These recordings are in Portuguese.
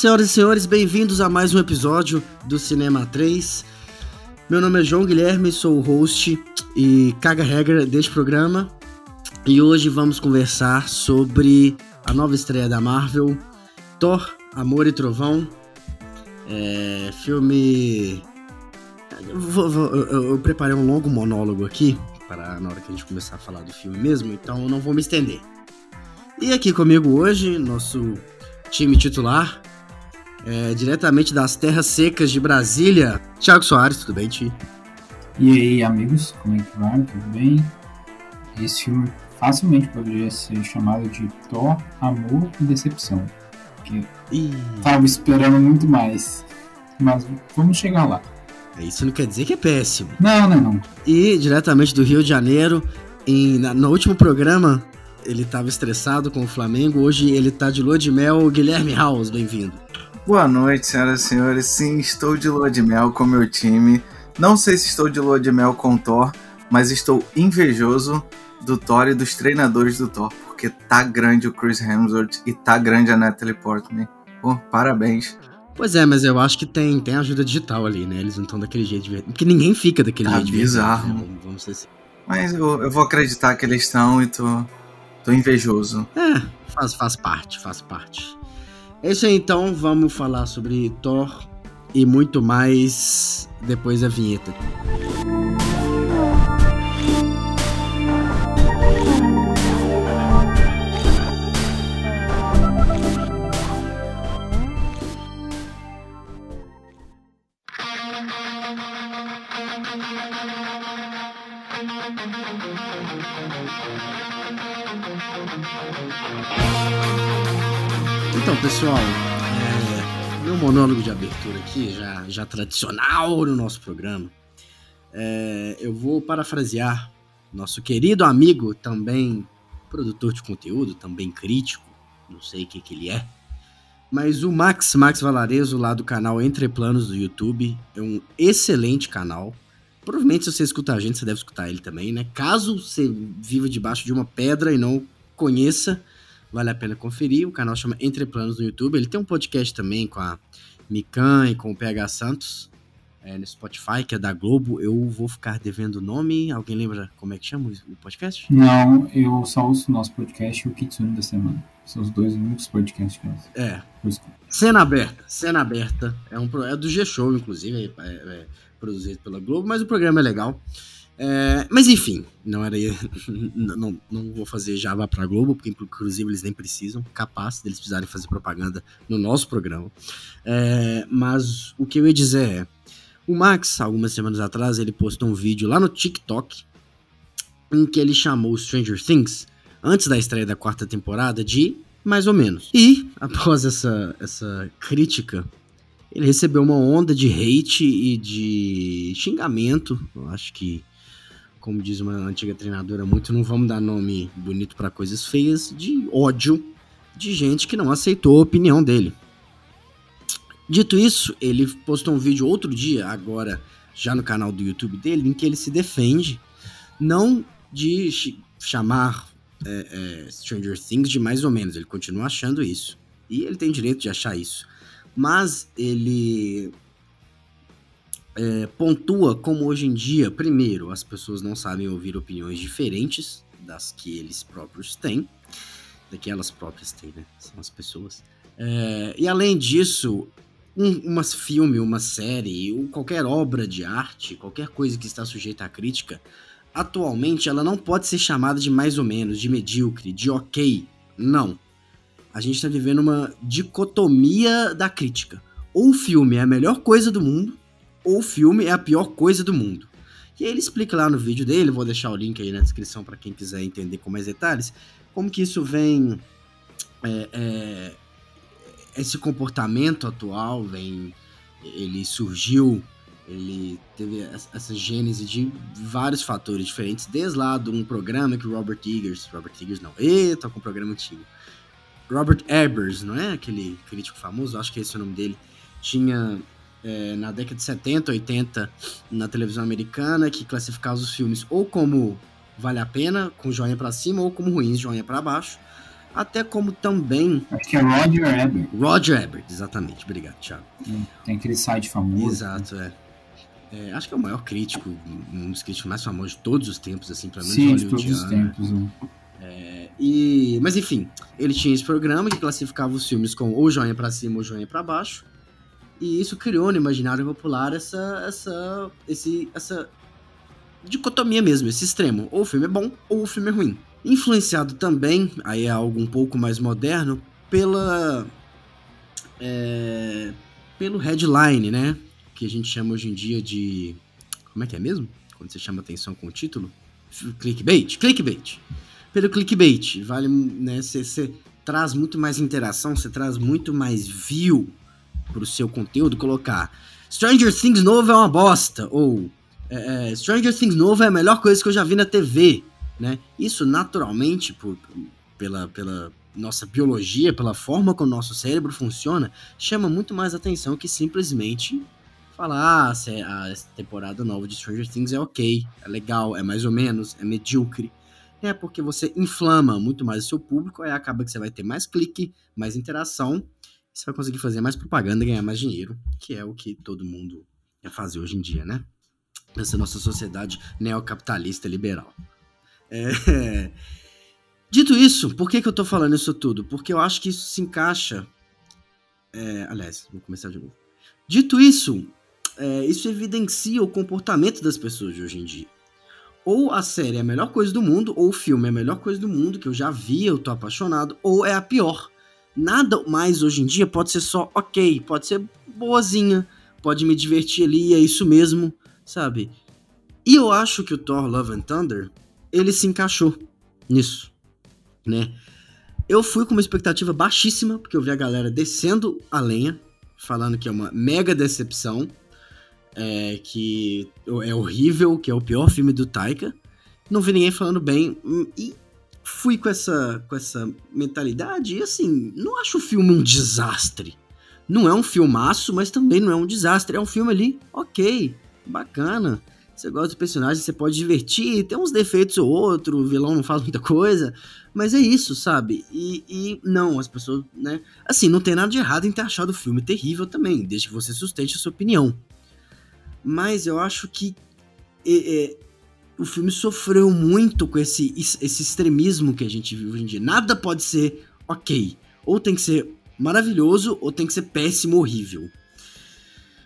Senhoras e senhores, bem-vindos a mais um episódio do Cinema 3. Meu nome é João Guilherme, sou o host e caga-regra deste programa. E hoje vamos conversar sobre a nova estreia da Marvel, Thor, Amor e Trovão. É, filme. Vou, vou, eu, eu preparei um longo monólogo aqui, para na hora que a gente começar a falar do filme mesmo, então eu não vou me estender. E aqui comigo hoje, nosso time titular, é, diretamente das terras secas de Brasília, Thiago Soares, tudo bem, Ti? E aí, amigos, como é que vai? Tudo bem? Esse filme facilmente poderia ser chamado de Thor, Amor e Decepção. Porque Ih, tava esperando muito mais. Mas vamos chegar lá. isso não quer dizer que é péssimo. Não, não, não. E diretamente do Rio de Janeiro, em, na- no último programa, ele estava estressado com o Flamengo, hoje ele tá de lua de mel. Guilherme House, bem-vindo. Boa noite, senhoras e senhores. Sim, estou de lua de mel com meu time. Não sei se estou de lua de mel com o Thor, mas estou invejoso do Thor e dos treinadores do Thor, porque tá grande o Chris Hemsworth e tá grande a Natalie Portman. Pô, parabéns. Pois é, mas eu acho que tem, tem ajuda digital ali, né? Eles não estão daquele jeito de verdade. Porque ninguém fica daquele Tá jeito de verdade, bizarro. né? Vamos- Vamos ser assim. Mas eu, eu vou acreditar que eles estão e tô, tô invejoso. É, faz, faz parte, faz parte. É isso aí, então, vamos falar sobre Thor e muito mais depois da vinheta. Então, pessoal, é, meu monólogo de abertura aqui, já, já tradicional no nosso programa, é, eu vou parafrasear nosso querido amigo, também produtor de conteúdo, também crítico, não sei o que, que ele é, mas o Max, Max Valarezo, lá do canal Entre Planos do YouTube, é um excelente canal. Provavelmente, se você escuta a gente, você deve escutar ele também, né? Caso você viva debaixo de uma pedra e não conheça, vale a pena conferir. O canal chama Entre Planos no YouTube. Ele tem um podcast também com a Mikan e com o PH Santos é, no Spotify, que é da Globo. Eu vou ficar devendo o nome. Alguém lembra como é que chama o podcast? Não, eu só ouço o nosso podcast e o Kitsune da semana. São os dois únicos podcasts que eu ouço. É. Cena Aberta. Cena Aberta. É um é do G-Show, inclusive, é, é produzido pela Globo, mas o programa é legal. É, mas enfim, não era não, não, vou fazer Java pra Globo, porque inclusive eles nem precisam, capaz deles precisarem fazer propaganda no nosso programa. É, mas o que eu ia dizer é, o Max, algumas semanas atrás, ele postou um vídeo lá no TikTok em que ele chamou Stranger Things, antes da estreia da quarta temporada, de mais ou menos. E, após essa, essa crítica, ele recebeu uma onda de hate e de xingamento. Acho que, como diz uma antiga treinadora, muito não vamos dar nome bonito para coisas feias, de ódio de gente que não aceitou a opinião dele. Dito isso, ele postou um vídeo outro dia, agora já no canal do YouTube dele, em que ele se defende não de ch- chamar é, é, Stranger Things de mais ou menos, ele continua achando isso. E ele tem direito de achar isso. Mas ele é, pontua como hoje em dia, primeiro, as pessoas não sabem ouvir opiniões diferentes das que eles próprios têm. Da que elas próprias têm, né? São as pessoas. É, e além disso, um uma filme, uma série, ou qualquer obra de arte, qualquer coisa que está sujeita à crítica, atualmente ela não pode ser chamada de mais ou menos, de medíocre, de ok. Não. A gente está vivendo uma dicotomia da crítica. Ou o filme é a melhor coisa do mundo, o filme é a pior coisa do mundo. E aí ele explica lá no vídeo dele, vou deixar o link aí na descrição para quem quiser entender com mais detalhes, como que isso vem. é, é, esse comportamento atual vem. Ele surgiu ele teve essa- gênese de vários fatores diferentes, desde lá de um programa que o Robert Eggers, Robert Eggers não, eita, com um programa antigo, Robert Ebers, não é aquele crítico famoso, acho que esse é o nome dele, tinha é, na década de 70, 80, na televisão americana, que classificava os filmes ou como vale a pena, com joinha pra cima, ou como ruins, joinha pra baixo. até como também. Acho que é Roger Ebert. Roger Ebert, exatamente. Obrigado, Thiago. Tem aquele site famoso. Exato, é. é. acho que é o maior crítico, um dos críticos mais famosos de todos os tempos, assim, pra mim. Sim, de todos os tempos. Né? É, e, mas enfim, ele tinha esse programa que classificava os filmes com ou joinha para cima ou joinha para baixo. E isso criou no imaginário popular essa, essa, esse, essa dicotomia mesmo, esse extremo. Ou o filme é bom ou o filme é ruim. Influenciado também, aí é algo um pouco mais moderno, pela. É, pelo headline, né? Que a gente chama hoje em dia de. Como é que é mesmo? Quando você chama atenção com o título? Clickbait. Clickbait. Pelo clickbait. Vale, né? Você traz muito mais interação, você traz muito mais view pro seu conteúdo. Colocar Stranger Things novo é uma bosta. Ou é, é, Stranger Things novo é a melhor coisa que eu já vi na TV. Né? Isso naturalmente, por, pela, pela nossa biologia, pela forma como o nosso cérebro funciona, chama muito mais atenção que simplesmente falar ah, a temporada nova de Stranger Things é ok, é legal, é mais ou menos, é medíocre. É porque você inflama muito mais o seu público, aí acaba que você vai ter mais clique, mais interação, você vai conseguir fazer mais propaganda e ganhar mais dinheiro, que é o que todo mundo quer fazer hoje em dia, né? Nessa nossa sociedade neocapitalista liberal. É... Dito isso, por que, que eu tô falando isso tudo? Porque eu acho que isso se encaixa. É... Aliás, vou começar de novo. Dito isso, é... isso evidencia o comportamento das pessoas de hoje em dia. Ou a série é a melhor coisa do mundo, ou o filme é a melhor coisa do mundo, que eu já vi, eu tô apaixonado, ou é a pior. Nada mais hoje em dia pode ser só ok, pode ser boazinha, pode me divertir ali, é isso mesmo, sabe? E eu acho que o Thor Love and Thunder ele se encaixou nisso, né? Eu fui com uma expectativa baixíssima, porque eu vi a galera descendo a lenha, falando que é uma mega decepção, é, que é horrível, que é o pior filme do Taika. Não vi ninguém falando bem, e fui com essa, com essa mentalidade, e assim, não acho o filme um desastre. Não é um filmaço, mas também não é um desastre. É um filme ali, ok, bacana. Você gosta do personagem, você pode divertir, tem uns defeitos ou outro, o vilão não faz muita coisa, mas é isso, sabe? E, e, não, as pessoas, né? Assim, não tem nada de errado em ter achado o filme terrível também, desde que você sustente a sua opinião. Mas eu acho que é, o filme sofreu muito com esse, esse extremismo que a gente vive hoje em dia. Nada pode ser ok. Ou tem que ser maravilhoso, ou tem que ser péssimo, horrível.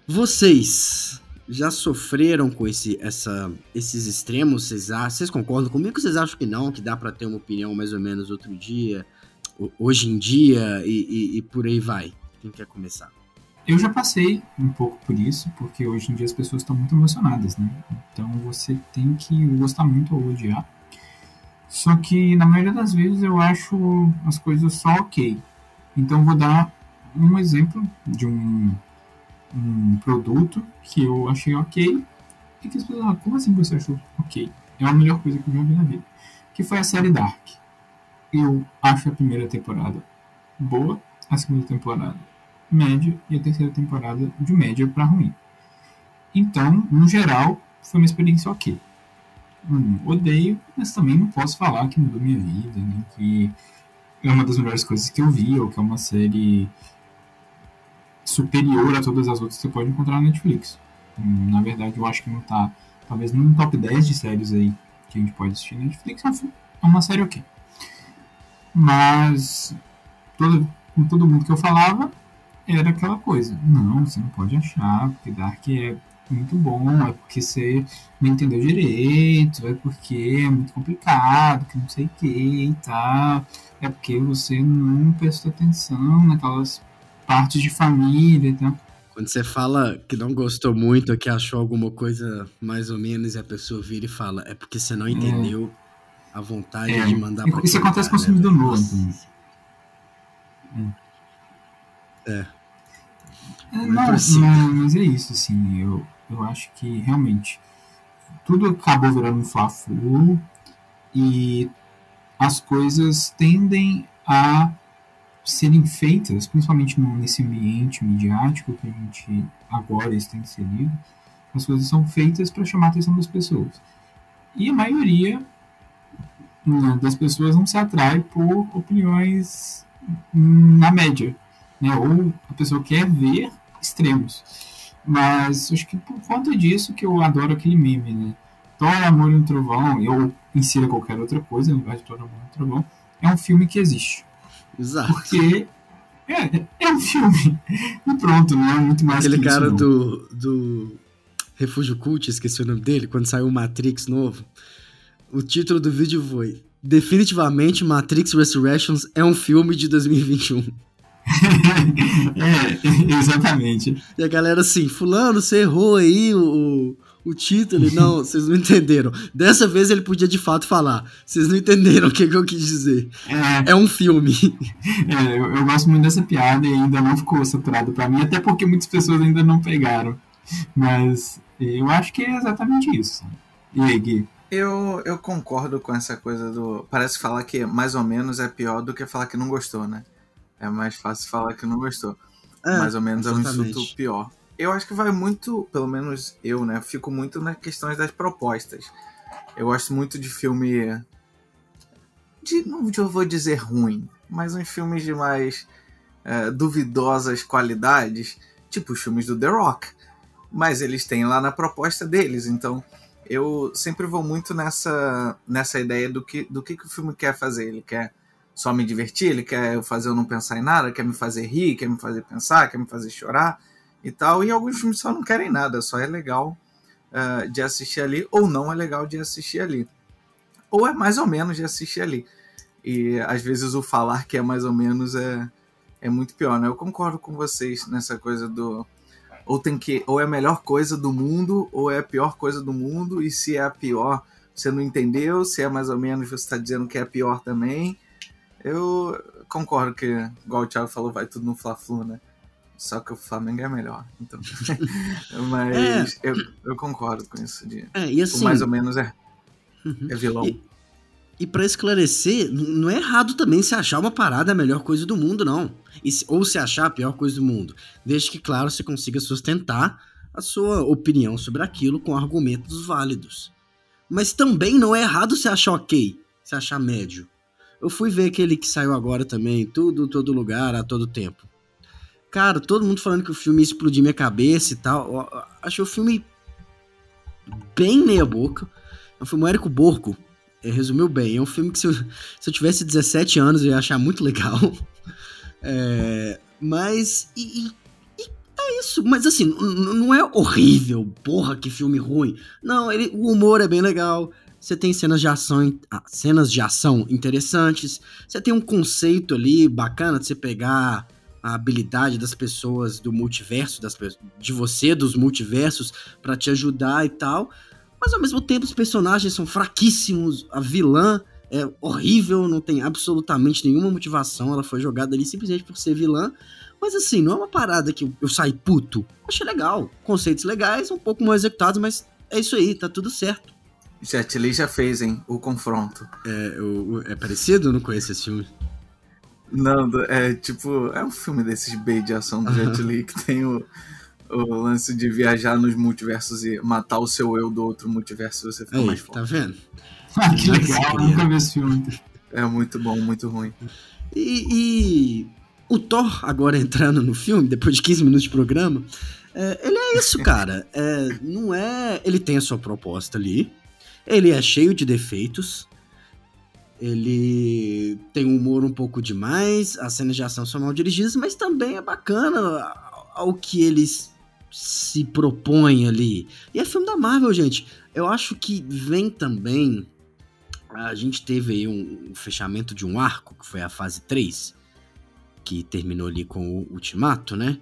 Vocês já sofreram com esse, essa, esses extremos? Vocês, vocês concordam comigo? Vocês acham que não? Que dá para ter uma opinião mais ou menos outro dia, hoje em dia e, e, e por aí vai? Quem quer começar? Eu já passei um pouco por isso, porque hoje em dia as pessoas estão muito emocionadas, né? Então você tem que gostar muito ou odiar. Só que na maioria das vezes eu acho as coisas só ok. Então vou dar um exemplo de um um produto que eu achei ok e que as pessoas falam, como assim você achou ok? É a melhor coisa que eu já vi na vida. Que foi a série Dark. Eu acho a primeira temporada boa, a segunda temporada média e a terceira temporada de média para ruim. Então, no geral, foi uma experiência ok. Hum, odeio, mas também não posso falar que mudou minha vida, né? que é uma das melhores coisas que eu vi, ou que é uma série superior a todas as outras que você pode encontrar na Netflix. Hum, na verdade, eu acho que não tá, talvez no top 10 de séries aí que a gente pode assistir na Netflix, é uma série ok. Mas, todo, com todo mundo que eu falava, era aquela coisa. Não, você não pode achar, porque Dark é muito bom, é porque você não entendeu direito, é porque é muito complicado, que não sei o que e tal, é porque você não prestou atenção naquelas partes de família e tal. Quando você fala que não gostou muito, que achou alguma coisa mais ou menos, e a pessoa vira e fala, é porque você não entendeu é. a vontade é. de mandar pra Isso acontece com o consumidor né? novo. É. é. é não, mas, mas é isso, assim, eu, eu acho que realmente tudo acabou virando um fla e as coisas tendem a serem feitas, principalmente nesse ambiente midiático que a gente agora está inserido, as coisas são feitas para chamar a atenção das pessoas. E a maioria né, das pessoas não se atrai por opiniões na média, né? Ou a pessoa quer ver extremos. Mas acho que por conta disso que eu adoro aquele meme, né? Thor, Amor e um Trovão, ou insira qualquer outra coisa no lugar de Thor, Amor e um Trovão, é um filme que existe. Exato. Porque é, é um filme. E pronto, não é muito mais Aquele que cara não. do, do Refúgio Cult, esqueci o nome dele, quando saiu o Matrix novo. O título do vídeo foi Definitivamente Matrix Resurrections é um filme de 2021. é, exatamente. E a galera assim, fulano, você errou aí o, o, o título. Ele, Não, vocês não entenderam. Dessa vez ele podia de fato falar. Vocês não entenderam o que, que eu quis dizer. É, É um filme. é, eu, eu gosto muito dessa piada e ainda não ficou saturado pra mim, até porque muitas pessoas ainda não pegaram. Mas eu acho que é exatamente isso. E aí, Gui? Eu, eu concordo com essa coisa do. Parece falar que mais ou menos é pior do que falar que não gostou, né? É mais fácil falar que não gostou. É, mais ou menos é um exatamente. insulto pior. Eu acho que vai muito, pelo menos eu, né? Fico muito nas questões das propostas. Eu gosto muito de filme. De, não eu vou dizer ruim, mas uns filmes de mais eh, duvidosas qualidades, tipo os filmes do The Rock. Mas eles têm lá na proposta deles, então eu sempre vou muito nessa, nessa ideia do que, do que, que o filme quer fazer. Ele quer só me divertir, ele quer fazer eu não pensar em nada, quer me fazer rir, quer me fazer pensar, quer me fazer chorar e tal. E alguns filmes só não querem nada, só é legal uh, de assistir ali, ou não é legal de assistir ali. Ou é mais ou menos de assistir ali. E às vezes o falar que é mais ou menos é, é muito pior, né? Eu concordo com vocês nessa coisa do. Ou tem que. Ou é a melhor coisa do mundo, ou é a pior coisa do mundo, e se é a pior, você não entendeu, se é mais ou menos, você está dizendo que é a pior também. Eu concordo que, igual o Thiago falou, vai tudo no Fla-Flu, né? Só que o Flamengo é melhor. Então. Mas eu, eu concordo com isso. De, É, e o assim. mais ou menos é, Uhum. é vilão. E- E pra esclarecer, não é errado também se achar uma parada a melhor coisa do mundo, não. Se- ou se achar a pior coisa do mundo. Desde que, claro, você consiga sustentar a sua opinião sobre aquilo com argumentos válidos. Mas também não é errado se achar ok, se achar médio. Eu fui ver aquele que saiu agora também, tudo, todo lugar, a todo tempo. Cara, todo mundo falando que o filme ia explodir minha cabeça e tal. Eu- Achei o filme bem meia boca. É um filme Érico Borco. É, resumiu bem. É um filme que se eu, se eu tivesse 17 anos eu ia achar muito legal. É, mas. E, e- e é isso. Mas assim, não é horrível. Porra, que filme ruim. Não, ele, o humor é bem legal. Você tem cenas de ação, ah, cenas de ação interessantes. Você tem um conceito ali bacana de você pegar a habilidade das pessoas do multiverso, das, de você, dos multiversos, pra te ajudar e tal. Mas ao mesmo tempo os personagens são fraquíssimos. A vilã é horrível, não tem absolutamente nenhuma motivação. Ela foi jogada ali simplesmente por ser vilã. Mas assim, não é uma parada que eu saí puto. Achei legal. Conceitos legais, um pouco mal executados, mas é isso aí, tá tudo certo. Jet Li já fez, hein? O confronto. É, o- o- é parecido? Não conheço esse filme. Não, é tipo. É um filme desses B de ação do Jet Li que tem o, o lance de viajar nos multiversos e matar o seu eu do outro multiverso e você fica Aí, mais tá forte. vendo? Ah, que legal, nunca vi esse filme. É muito bom, muito ruim. E, e o Thor, agora entrando no filme, depois de 15 minutos de programa, é, ele é isso, cara. É, não é. Ele tem a sua proposta ali. Ele é cheio de defeitos. Ele tem um humor um pouco demais. As cenas de ação são mal dirigidas, mas também é bacana ao que eles se propõem ali. E é filme da Marvel, gente. Eu acho que vem também. A gente teve aí um, um fechamento de um arco, que foi a fase 3, que terminou ali com o Ultimato, né?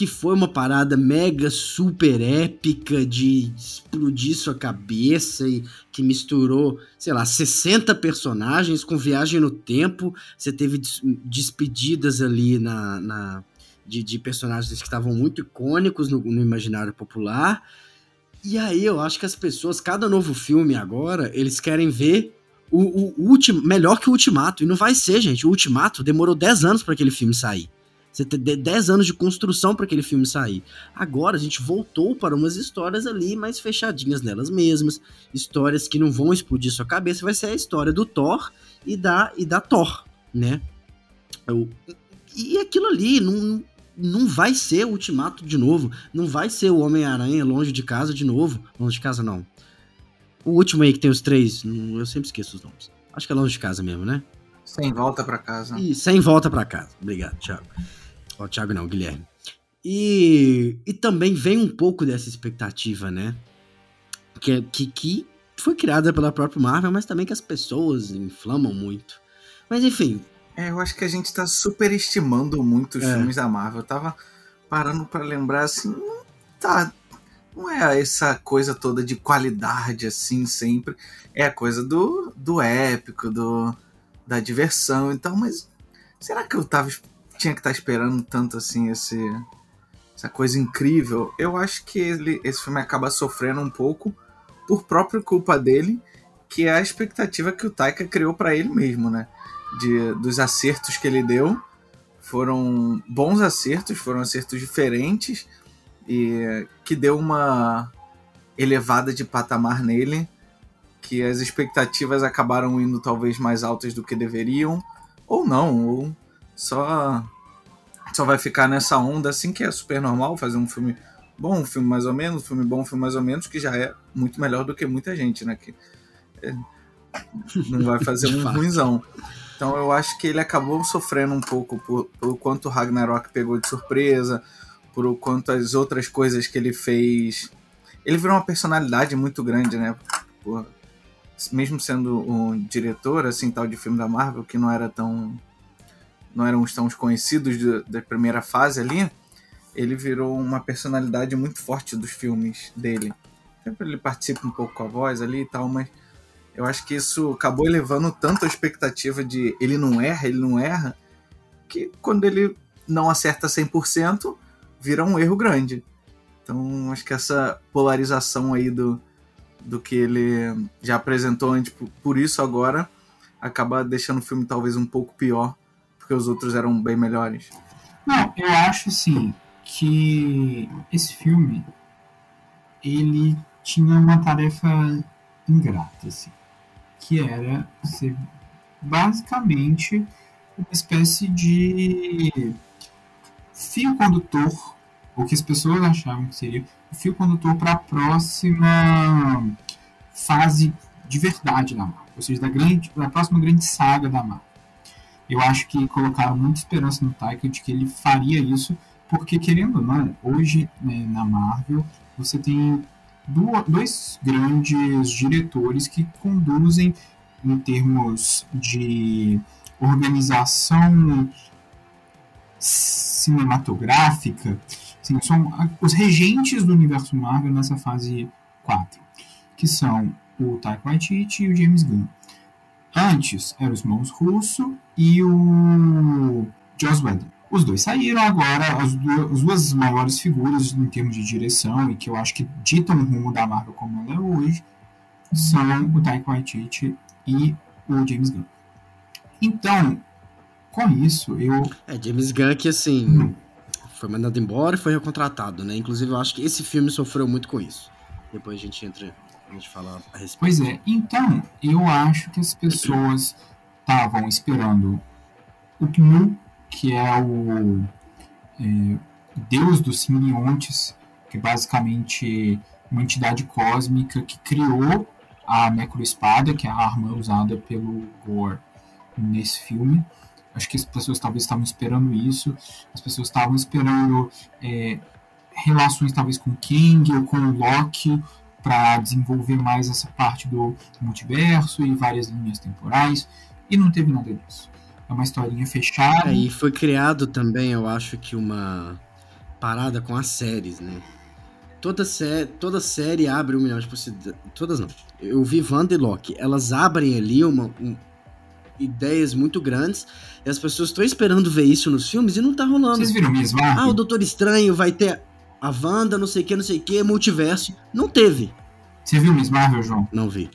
Que foi uma parada mega super épica de explodir sua cabeça e que misturou, sei lá, 60 personagens com viagem no tempo. Você teve des- despedidas ali na, na- de, de personagens que estavam muito icônicos no, no imaginário popular. E aí eu acho que as pessoas, cada novo filme agora, eles querem ver o, o, o ulti- melhor que o Ultimato. E não vai ser, gente. O Ultimato demorou 10 anos para aquele filme sair. Você tem 10 anos de construção para aquele filme sair. Agora a gente voltou para umas histórias ali mais fechadinhas nelas mesmas, histórias que não vão explodir sua cabeça. Vai ser a história do Thor e da, e da Thor, né? Eu, e aquilo ali não, não vai ser o Ultimato de novo. Não vai ser o Homem-Aranha longe de casa de novo. Longe de casa não. O último aí que tem os três, eu sempre esqueço os nomes. Acho que é longe de casa mesmo, né? Sem volta para casa. E sem volta para casa. Obrigado, Thiago. Ó, Thiago não, Guilherme. E, e também vem um pouco dessa expectativa, né? Que, que, que foi criada pela própria Marvel, mas também que as pessoas inflamam muito. Mas enfim. É, eu acho que a gente tá superestimando muito os é. filmes da Marvel. Eu tava parando para lembrar assim, tá, não é essa coisa toda de qualidade assim sempre. É a coisa do, do épico, do, da diversão. Então, mas será que eu tava tinha que estar tá esperando tanto assim esse essa coisa incrível. Eu acho que ele, esse filme acaba sofrendo um pouco por própria culpa dele, que é a expectativa que o Taika criou para ele mesmo, né? De, dos acertos que ele deu. Foram bons acertos, foram acertos diferentes e que deu uma elevada de patamar nele, que as expectativas acabaram indo talvez mais altas do que deveriam, ou não, ou só só vai ficar nessa onda assim que é super normal fazer um filme bom, um filme mais ou menos, um filme bom, um filme mais ou menos, que já é muito melhor do que muita gente, né? Que é, não vai fazer um ruimzão. Então eu acho que ele acabou sofrendo um pouco por, por quanto o Ragnarok pegou de surpresa, por o quanto as outras coisas que ele fez. Ele virou uma personalidade muito grande, né? Por, mesmo sendo um diretor, assim, tal de filme da Marvel, que não era tão não eram tão conhecidos da primeira fase ali, ele virou uma personalidade muito forte dos filmes dele. Sempre ele participa um pouco com a voz ali e tal, mas eu acho que isso acabou elevando tanto a expectativa de ele não erra, ele não erra, que quando ele não acerta 100%, vira um erro grande. Então, acho que essa polarização aí do, do que ele já apresentou antes, por isso agora, acaba deixando o filme talvez um pouco pior porque os outros eram bem melhores? Não, eu acho assim que esse filme ele tinha uma tarefa ingrata, assim, que era ser basicamente uma espécie de fio condutor, o que as pessoas achavam que seria o fio condutor para a próxima fase de verdade da Marvel, ou seja, da, grande, da próxima grande saga da Marvel. Eu acho que colocaram muita esperança no Taika de que ele faria isso, porque, querendo ou não, hoje né, na Marvel você tem dois grandes diretores que conduzem em termos de organização cinematográfica, assim, são os regentes do universo Marvel nessa fase 4, que são o Taika Waititi e o James Gunn. Antes eram os mãos Russo e o Joss Whedon. Os dois saíram agora, as duas, as duas maiores figuras em termos de direção e que eu acho que ditam o rumo da Marvel como ela é hoje são o Taika Waititi e o James Gunn. Então, com isso, eu... É, James Gunn que, assim, hum. foi mandado embora e foi recontratado, né? Inclusive, eu acho que esse filme sofreu muito com isso. Depois a gente entra a gente falar a respeito. Pois é, então eu acho que as pessoas estavam esperando o Gnu, que é o é, deus dos simbiontes, que é basicamente uma entidade cósmica que criou a Necroespada, que é a arma usada pelo Gore nesse filme. Acho que as pessoas talvez estavam esperando isso. As pessoas estavam esperando é, relações talvez com King ou com Loki para desenvolver mais essa parte do multiverso e várias linhas temporais, e não teve nada disso. É uma historinha fechada. É, e foi criado também, eu acho que uma parada com as séries, né? Toda, sé toda série abre um milhão de possibilidades. Todas não. Eu vi Wanda e Loki. Elas abrem ali uma, um, ideias muito grandes. E as pessoas estão esperando ver isso nos filmes e não tá rolando. Vocês viram mesmo? Ah, o Doutor Estranho vai ter a Wanda, não sei o que, não sei o que, multiverso. Não teve. Você viu Miss Marvel, João? Não vi.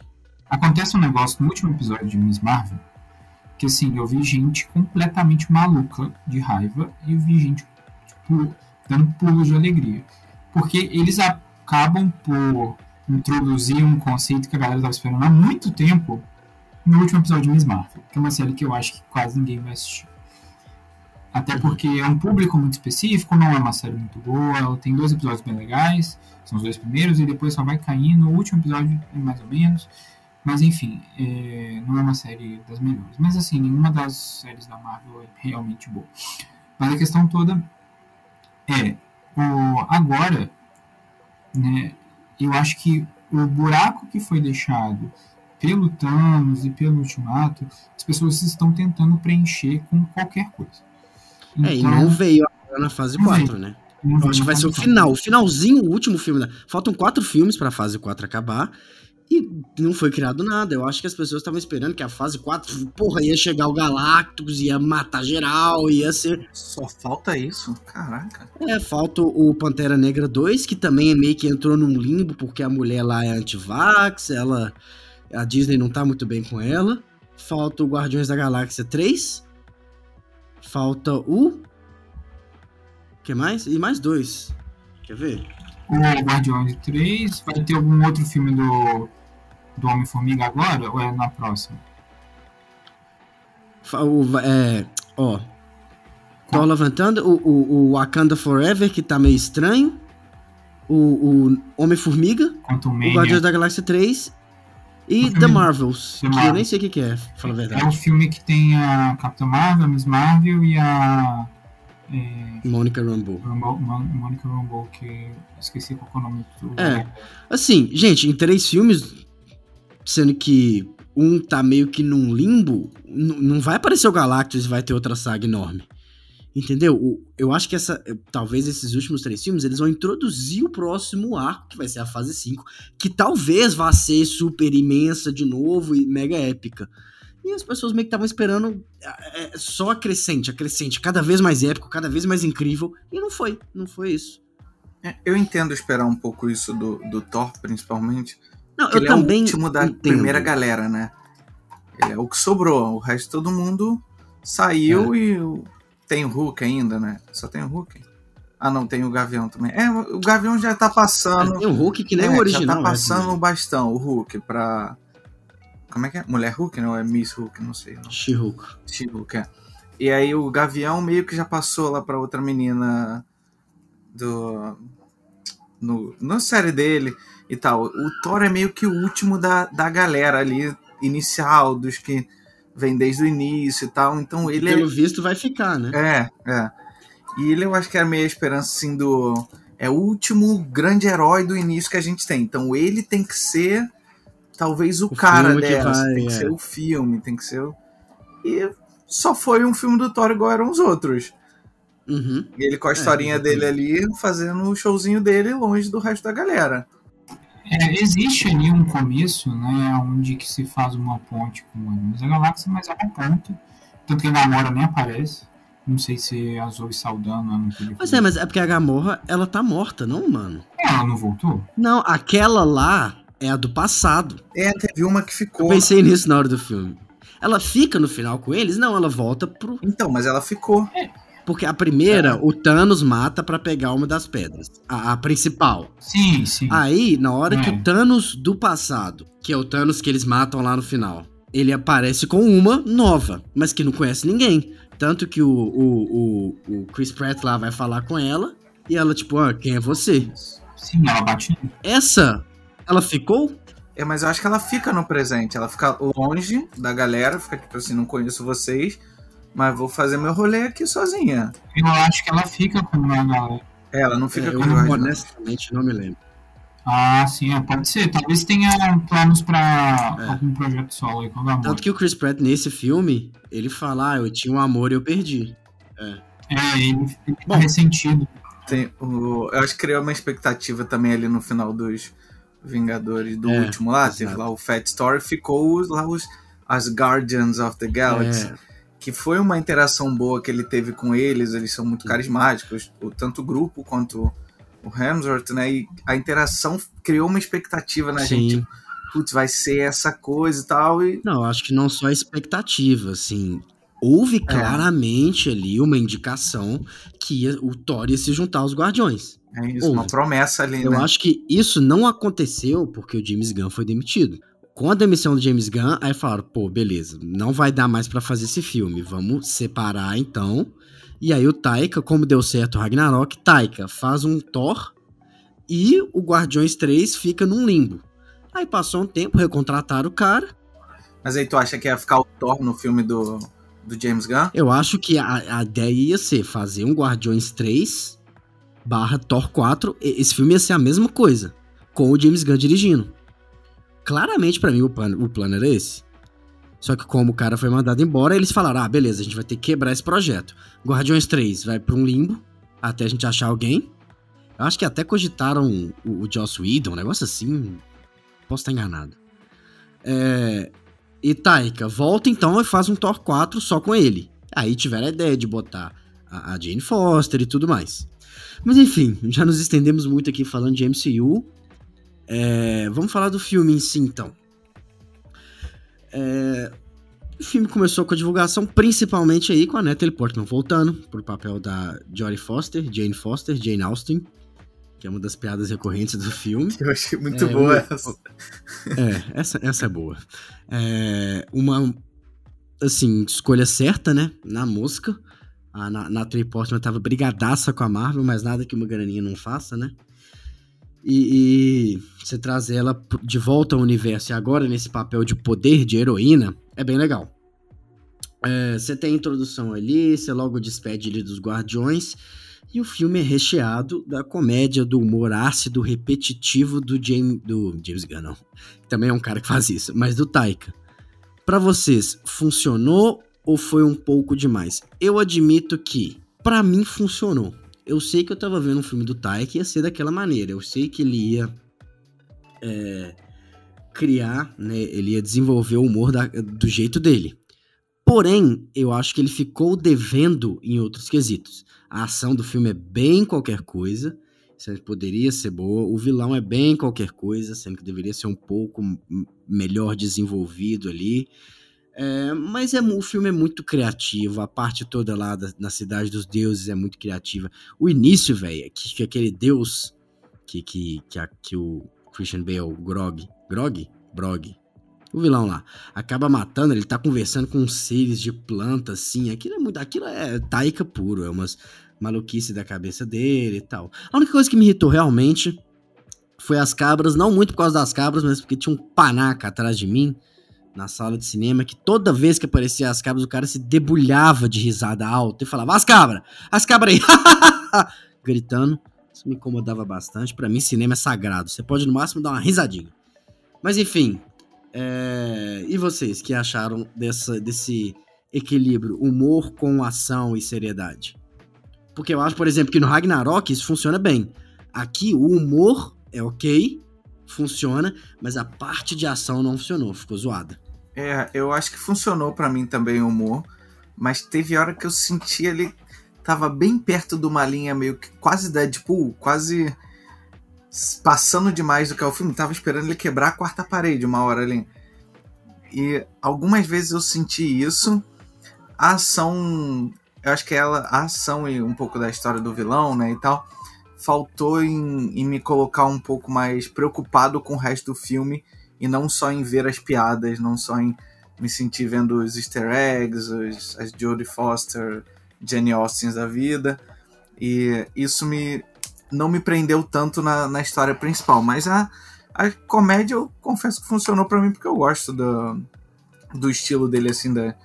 Acontece um negócio no último episódio de Miss Marvel Que assim, eu vi gente completamente maluca de raiva e eu vi gente tipo, dando pulos de alegria. Porque eles acabam por introduzir um conceito que a galera estava esperando há muito tempo no último episódio de Miss Marvel, que é uma série que eu acho que quase ninguém vai assistir. Até porque é um público muito específico, não é uma série muito boa, ela tem dois episódios bem legais, são os dois primeiros, e depois só vai caindo, o último episódio é mais ou menos. Mas enfim, é, não é uma série das melhores. Mas assim, nenhuma das séries da Marvel é realmente boa. Mas a questão toda é, o, agora, né, eu acho que o buraco que foi deixado pelo Thanos e pelo Ultimato, as pessoas estão tentando preencher com qualquer coisa. Então, é, e não veio agora na fase 4, né? Eu acho que vai ser o final, o finalzinho, o último filme. Da... Faltam quatro filmes pra fase 4 acabar. E não foi criado nada. Eu acho que as pessoas estavam esperando que a fase 4, porra, ia chegar o Galactus, ia matar geral, ia ser. Só falta isso? Caraca. É, falta o Pantera Negra 2, que também meio que entrou num limbo, porque a mulher lá é anti-vax, ela. A Disney não tá muito bem com ela. Falta o Guardiões da Galáxia 3. Falta o. que mais? E mais dois. Quer ver? O Guardiões 3. Vai ter algum outro filme do, do Homem-Formiga agora? Ou é na próxima? O, é, ó. Tô levantando o, o, o Wakanda Forever, que tá meio estranho. O, o Homem-Formiga. O Guardiões da Galáxia 3 e The Marvels, The que Marvel. eu nem sei o que, que é, fala a verdade. É o filme que tem a Capitã Marvel, a Miss Marvel e a. É, Monica Rambeau. Monica Rambeau, que esqueci qual é o nome do. É. Assim, gente, em três filmes, sendo que um tá meio que num limbo, não vai aparecer o Galactus e vai ter outra saga enorme. Entendeu? Eu acho que essa. Talvez esses últimos três filmes eles vão introduzir o próximo arco, que vai ser a fase 5, que talvez vá ser super imensa de novo e mega épica. E as pessoas meio que estavam esperando é, é, só acrescente, acrescente, cada vez mais épico, cada vez mais incrível. E não foi, não foi isso. É, eu entendo esperar um pouco isso do, do Thor, principalmente. Não, eu ele também. É o último da entendo. primeira galera, né? Ele é o que sobrou. O resto todo mundo saiu é. e tem o Hulk ainda, né? Só tem o Hulk. Ah, não, tem o Gavião também. É, o Gavião já tá passando. Tem o Hulk que nem é, o original. Já tá passando o bastão, o Hulk, pra. Como é que é? Mulher Hulk, não? É Miss Hulk, não sei. She-Hulk. She-Hulk, é. E aí o Gavião meio que já passou lá pra outra menina do. No, na série dele e tal. O Thor é meio que o último da, da galera ali, inicial, dos que vem desde o início e tal. Então ele Pelo é... visto vai ficar, né? É, é. E ele eu acho que é a meia esperança assim do é o último grande herói do início que a gente tem. Então ele tem que ser talvez o, o cara dela, vai, tem que é. ser o filme, tem que ser o... E só foi um filme do Thor igual eram os outros. Uhum. E ele com a é, historinha é, dele ali, fazendo o showzinho dele longe do resto da galera. É, existe ali um começo, né, onde que se faz uma ponte com Guardiões da Galáxia, mas é uma ponte, tanto que a Gamora nem aparece. Não sei se a Zoe Saldana não. Mas é, mas é porque a Gamora, ela tá morta, não, mano? Ela não voltou? Não, aquela lá é a do passado. É, teve uma que ficou. Eu pensei nisso na hora do filme. Ela fica no final com eles? Não, ela volta pro. Então, mas ela ficou. É. Porque a primeira, é. o Thanos mata para pegar uma das pedras. A, a, principal. Sim, sim. Aí, na hora é. que o Thanos do passado, que é o Thanos que eles matam lá no final, ele aparece com uma nova, mas que não conhece ninguém. Tanto que o, o, o, o Chris Pratt lá vai falar com ela, e ela, tipo, ah, quem é você? Sim, ela bate. Essa, ela ficou? É, mas eu acho que ela fica no presente. Ela fica longe da galera, fica tipo assim, não conheço vocês mas vou fazer meu rolê aqui sozinha. Eu acho que ela fica com galera. É, ela não fica é, com o. Honestamente, não me lembro. Ah, sim, é, pode ser. Talvez tenha planos pra é. algum projeto solo aí com a Tanto que o Chris Pratt, nesse filme, ele fala, ah, eu tinha um amor e eu perdi. É, é ele, ele tá ressentido. Tem, o, eu acho que criou uma expectativa também ali no final dos Vingadores do é, último lá. Exato. Teve lá o Fat Story, ficou lá os as Guardians of the Galaxy. É que foi uma interação boa que ele teve com eles, eles são muito carismáticos, tanto o grupo quanto o Hemsworth, né? E a interação criou uma expectativa na Sim. gente putz, vai ser essa coisa e tal. E... Não, acho que não só a expectativa, assim. Houve é. claramente ali uma indicação que o Thor ia se juntar aos Guardiões. É isso, Houve. uma promessa ali, Eu né? acho que isso não aconteceu porque o James Gunn foi demitido. Com a demissão do James Gunn, aí falaram, pô, beleza, não vai dar mais para fazer esse filme, vamos separar então. E aí o Taika, como deu certo o Ragnarok, Taika faz um Thor e o Guardiões 3 fica num limbo. Aí passou um tempo, recontrataram o cara. Mas aí tu acha que ia ficar o Thor no filme do, do James Gunn? Eu acho que a, a ideia ia ser fazer um Guardiões 3 barra Thor 4. Esse filme ia ser a mesma coisa, com o James Gunn dirigindo. Claramente, para mim, o plano, o plano era esse. Só que como o cara foi mandado embora, eles falaram: ah, beleza, a gente vai ter que quebrar esse projeto. Guardiões 3 vai pra um limbo, até a gente achar alguém. Eu acho que até cogitaram o, o Joss Whedon, um negócio assim. Posso estar enganado. É, e Taika, volta então e faz um Thor 4 só com ele. Aí tiveram a ideia de botar a, a Jane Foster e tudo mais. Mas enfim, já nos estendemos muito aqui falando de MCU. É, vamos falar do filme em si, então. É, o filme começou com a divulgação principalmente aí com a Natalie Portman voltando pro papel da Jodie Foster, Jane Foster, Jane Austen, que é uma das piadas recorrentes do filme. Eu achei muito é, boa uma, essa. É, essa, essa é boa. É, uma, assim, escolha certa, né, na mosca. A Natalie Portman tava brigadaça com a Marvel, mas nada que uma graninha não faça, né? E, e, você trazer ela de volta ao universo e agora nesse papel de poder de heroína é bem legal. É, você tem a introdução ali, você logo despede ali dos Guardiões. E o filme é recheado da comédia, do humor ácido, repetitivo do James, do James Gunn, não. Também é um cara que faz isso, mas do Taika. Para vocês, funcionou ou foi um pouco demais? Eu admito que, para mim, funcionou eu sei que eu tava vendo um filme do Tai que ia ser daquela maneira. Eu sei que ele ia é, criar, né? Ele ia desenvolver o humor da, do jeito dele. Porém, eu acho que ele ficou devendo em outros quesitos. A ação do filme é bem qualquer coisa, sendo que poderia ser boa. O vilão é bem qualquer coisa, sendo que deveria ser um pouco melhor desenvolvido ali. É, mas é, o filme é muito criativo, a parte toda lá da, na Cidade dos Deuses é muito criativa. O início, velho, que, que aquele deus que, que, que, a, que o Christian Bale, Grog, Grog? Brog, o vilão lá, acaba matando, ele tá conversando com seres de planta, assim, aquilo é muito, aquilo é taika puro, é umas maluquice da cabeça dele e tal. A única coisa que me irritou realmente foi as cabras, não muito por causa das cabras, mas porque tinha um panaca atrás de mim, na sala de cinema que toda vez que aparecia as cabras, o cara se debulhava de risada alta e falava: As cabras! As cabras aí! Gritando. Isso me incomodava bastante. Para mim, cinema é sagrado. Você pode no máximo dar uma risadinha. Mas enfim. É... E vocês que acharam dessa, desse equilíbrio, humor com ação e seriedade? Porque eu acho, por exemplo, que no Ragnarok isso funciona bem. Aqui o humor é ok, funciona, mas a parte de ação não funcionou, ficou zoada. É, eu acho que funcionou para mim também o humor, mas teve hora que eu senti ele tava bem perto de uma linha meio que quase Deadpool, quase passando demais do que é o filme, tava esperando ele quebrar a quarta parede uma hora ali. E algumas vezes eu senti isso. A ação, eu acho que ela, a ação e um pouco da história do vilão, né, e tal, faltou em, em me colocar um pouco mais preocupado com o resto do filme e não só em ver as piadas, não só em me sentir vendo os easter eggs, os, as Jodie Foster, Jenny Austin da vida. E isso me não me prendeu tanto na, na história principal. Mas a, a comédia eu confesso que funcionou para mim porque eu gosto do, do estilo dele, assim, da,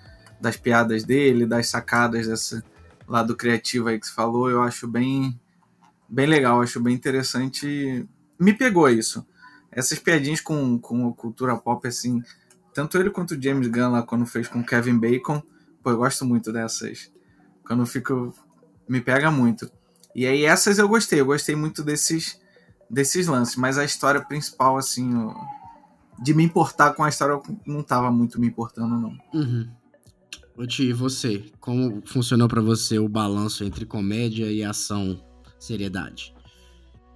das piadas dele, das sacadas desse lado criativo aí que você falou. Eu acho bem, bem legal, acho bem interessante. Me pegou isso essas piadinhas com, com cultura pop, assim, tanto ele quanto o James Gunn lá quando fez com Kevin Bacon, pô, eu gosto muito dessas. Quando fico. me pega muito. E aí essas eu gostei, eu gostei muito desses, desses lances, mas a história principal, assim, de me importar com a história, eu não tava muito me importando, não. Uhum. E você? Como funcionou para você o balanço entre comédia e ação, seriedade?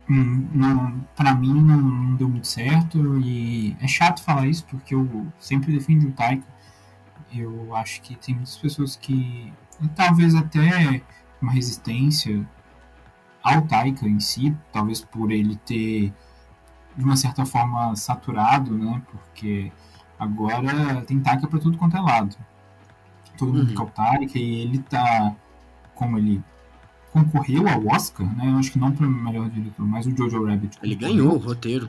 Hum, não, pra mim não, não deu muito certo e é chato falar isso porque eu sempre defendo o Taika. Eu acho que tem muitas pessoas que talvez até uma resistência ao Taika em si, talvez por ele ter de uma certa forma saturado, né? Porque agora tem Taika para tudo quanto é lado. Todo mundo uhum. quer o Taika e ele tá como ele concorreu ao Oscar, né? Eu acho que não para melhor diretor, mas o Jojo Rabbit. Ele ganhou o roteiro.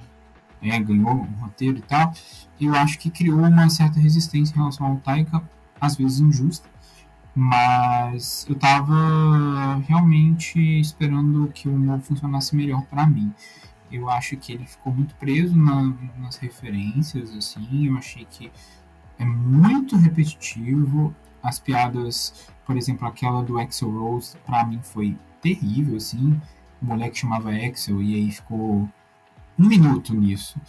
É, ganhou o roteiro e tal. Eu acho que criou uma certa resistência em relação ao Taika, às vezes injusta. Mas eu tava realmente esperando que o humor funcionasse melhor para mim. Eu acho que ele ficou muito preso na, nas referências, assim. Eu achei que é muito repetitivo. As piadas, por exemplo, aquela do Axel Rose, para mim foi terrível, assim. O moleque chamava Axel e aí ficou um minuto nisso.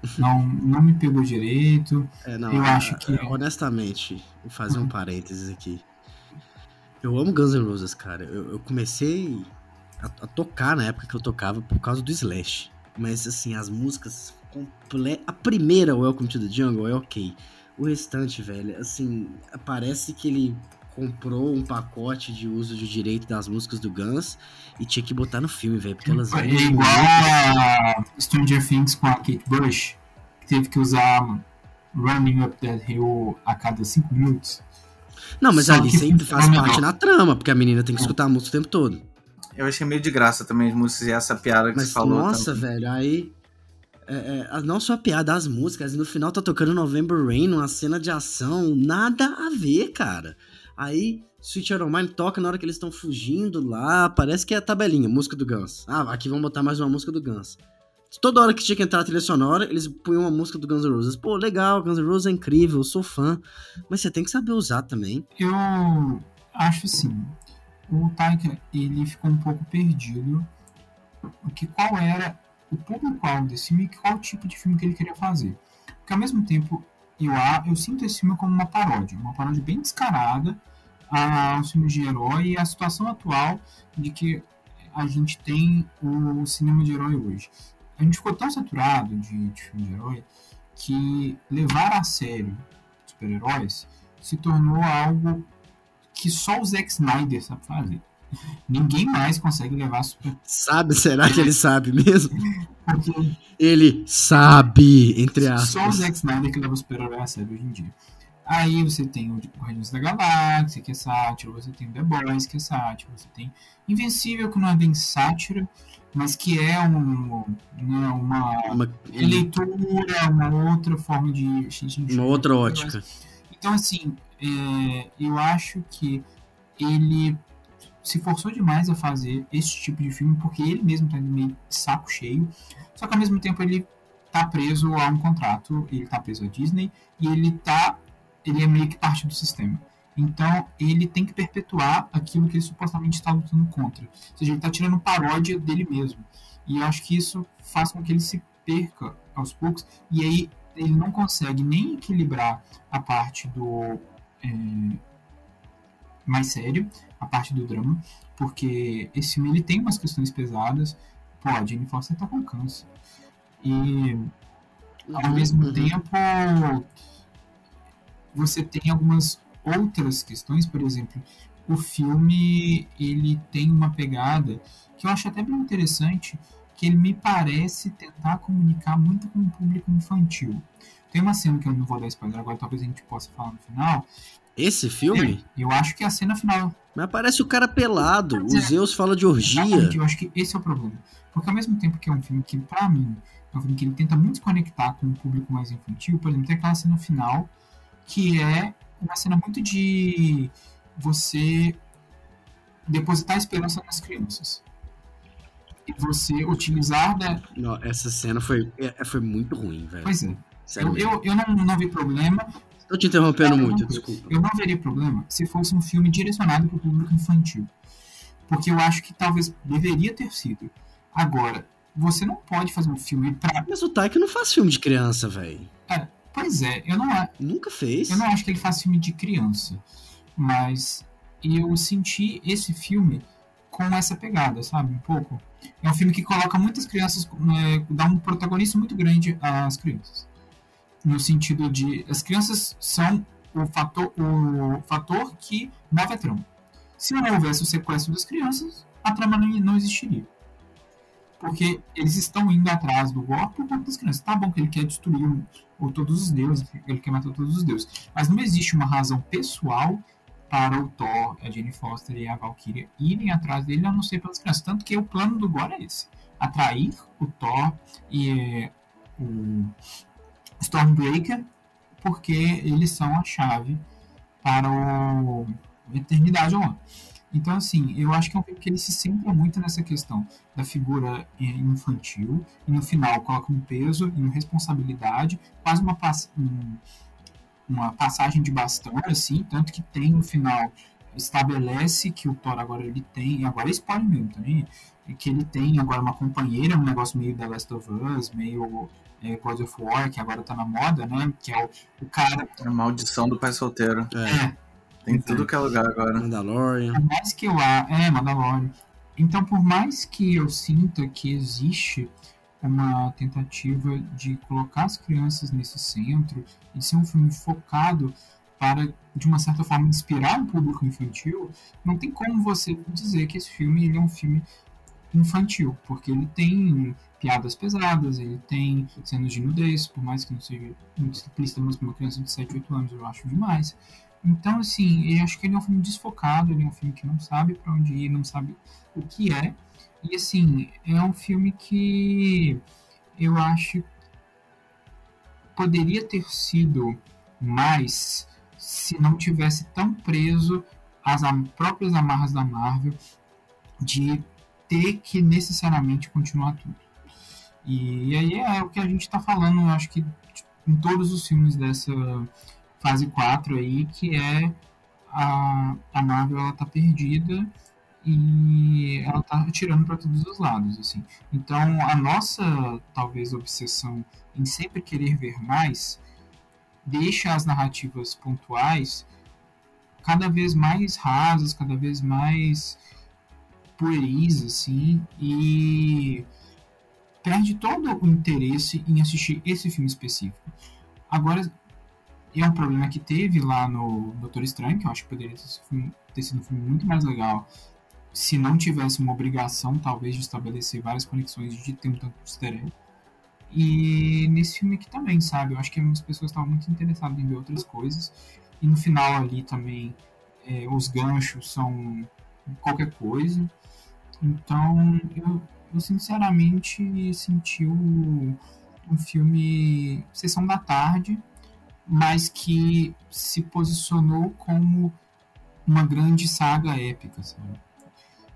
Não, não me pegou direito. É, não, eu acho que. Honestamente, vou fazer um uhum. parênteses aqui. Eu amo Guns N' Roses, cara. Eu, eu comecei a, a, tocar na época que eu tocava por causa do Slash. Mas, assim, as músicas. Comple... A primeira, Welcome to the Jungle, é ok. O restante, velho, assim, parece que ele comprou um pacote de uso de direito das músicas do Guns e tinha que botar no filme, velho, porque elas... É igual a Stranger Things com a Kate Bush, que teve que usar Running Up That Hill a cada cinco minutos. Não, mas Só ali sempre faz parte na trama, porque a menina tem que é. escutar a música o tempo todo. Eu achei meio de graça também as músicas e essa piada que mas, você falou. Nossa, também. velho, aí. É, é, não só a piada, as músicas, no final tá tocando November Rain, uma cena de ação, nada a ver, cara. Aí, Sweet Iron Mine toca na hora que eles estão fugindo lá, parece que é a tabelinha, música do Guns. Ah, aqui vamos botar mais uma música do Guns. Toda hora que tinha que entrar a trilha sonora, eles punham uma música do Guns N' Roses. Pô, legal, Guns N' Roses é incrível, eu sou fã. Mas você tem que saber usar também. Eu acho assim, o Taika, ele ficou um pouco perdido. O que, qual era o público-alvo desse filme e qual tipo de filme que ele queria fazer. Porque ao mesmo tempo, eu, eu sinto esse filme como uma paródia. Uma paródia bem descarada aos filmes de herói e a situação atual de que a gente tem o cinema de herói hoje a gente ficou tão saturado de, de filme de herói que levar a sério super-heróis se tornou algo que só o Zack Snyder sabe fazer. Ninguém mais consegue levar super. Sabe? Será que ele sabe mesmo? Porque ele sabe, entre aspas. Só o Zack Snyder que leva o super-herói a sério hoje em dia. Aí você tem o Guardiões da Galáxia, que é sátira, você tem o The Boys, que é sátira, você tem Invencível, que não é bem sátira, mas que é um, né, uma, uma leitura, uma outra forma de. Uma outra ótica. Então, assim, é, eu acho que ele se forçou demais a fazer esse tipo de filme, porque ele mesmo tá meio de saco cheio, só que ao mesmo tempo ele tá preso a um contrato, ele tá preso à Disney, e ele tá. ele é meio que parte do sistema. Então, ele tem que perpetuar aquilo que ele supostamente está lutando contra. Ou seja, ele está tirando paródia dele mesmo. E eu acho que isso faz com que ele se perca aos poucos. E aí, ele não consegue nem equilibrar a parte do. É, mais sério, a parte do drama, porque esse filme ele tem umas questões pesadas. Pô, a Jane Foster tá com câncer. E ao mesmo uhum. tempo você tem algumas outras questões, por exemplo, o filme ele tem uma pegada que eu acho até bem interessante, que ele me parece tentar comunicar muito com o público infantil. Tem uma cena que eu não vou dar spoiler agora, talvez a gente possa falar no final. Esse filme? É, eu acho que é a cena final. Mas parece o cara pelado. Os é, Zeus fala de orgia. Exatamente, eu acho que esse é o problema. Porque ao mesmo tempo que é um filme que, pra mim, é um filme que ele tenta muito se conectar com o público mais infantil, por exemplo, tem aquela cena final que é uma cena muito de você depositar esperança nas crianças. E você utilizar da. Não, essa cena foi, é, foi muito ruim, velho. Pois é. eu, eu, eu não, não vi problema. Tô te interrompendo muito, desculpa. Eu não veria problema se fosse um filme direcionado para o público infantil. Porque eu acho que talvez deveria ter sido. Agora, você não pode fazer um filme pra. Mas o Taika não faz filme de criança, velho. É, Pois é, eu não acho. Nunca fez. Eu não acho que ele faz filme de criança. Mas eu senti esse filme com essa pegada, sabe? Um pouco. É um filme que coloca muitas crianças, é, dá um protagonismo muito grande às crianças. No sentido de. As crianças são o fator, o fator que move a trama. Se não houvesse o sequestro das crianças, a trama não, existiria. Porque eles estão indo atrás do Gore por conta das crianças. Tá bom que ele quer destruir o, o, todos os deuses, ele quer matar todos os deuses. Mas não existe uma razão pessoal para o Thor, a Jane Foster e a Valkyria irem atrás dele, a não ser pelas crianças. Tanto que o plano do Gore é esse: atrair o Thor e eh, o Stormbreaker, porque eles são a chave para o Eternidade Online. Então, assim, eu acho que é um filme que ele se centra muito nessa questão da figura eh, infantil, e no final coloca um peso e uma responsabilidade, quase uma, um, uma passagem de bastão, assim, tanto que tem no final, estabelece que o Thor agora ele tem, agora é spoiler mesmo também, que ele tem agora uma companheira, um negócio meio The Last of Us, meio é, God of War, que agora tá na moda, né? Que é o, o cara. É a maldição do pai solteiro. É. é tem então, tudo que é lugar agora. Mandalorian. Por mais que eu. É, Mandalorian. Então, por mais que eu sinta que existe uma tentativa de colocar as crianças nesse centro e ser um filme focado para, de uma certa forma, inspirar o público infantil, não tem como você dizer que esse filme ele é um filme infantil, porque ele tem piadas pesadas, ele tem cenas de nudez, por mais que não seja muito explícita, mas para uma criança de 7, 8 anos eu acho demais. Então, assim, eu acho que ele é um filme desfocado, ele é um filme que não sabe para onde ir, não sabe o que é. E, assim, é um filme que eu acho poderia ter sido mais se não tivesse tão preso às próprias amarras da Marvel de ter que necessariamente continuar tudo. E, e aí é o que a gente está falando, eu acho que em todos os filmes dessa fase 4 aí, que é a, a Marvel ela tá perdida e ela tá atirando para todos os lados, assim. Então, a nossa, talvez, obsessão em sempre querer ver mais deixa as narrativas pontuais cada vez mais rasas, cada vez mais pueris, assim, e perde todo o interesse em assistir esse filme específico. Agora, é um problema que teve lá no Doutor Estranho, que eu acho que poderia ter, sido um filme muito mais legal se não tivesse uma obrigação, talvez, de estabelecer várias conexões de ter um tanto de easter. E nesse filme aqui também, sabe? Eu acho que as pessoas estavam muito interessadas em ver outras coisas. E no final ali também, é, os ganchos são qualquer coisa. Então, eu, eu sinceramente senti o, um filme Sessão da Tarde, mas que se posicionou como uma grande saga épica, sabe?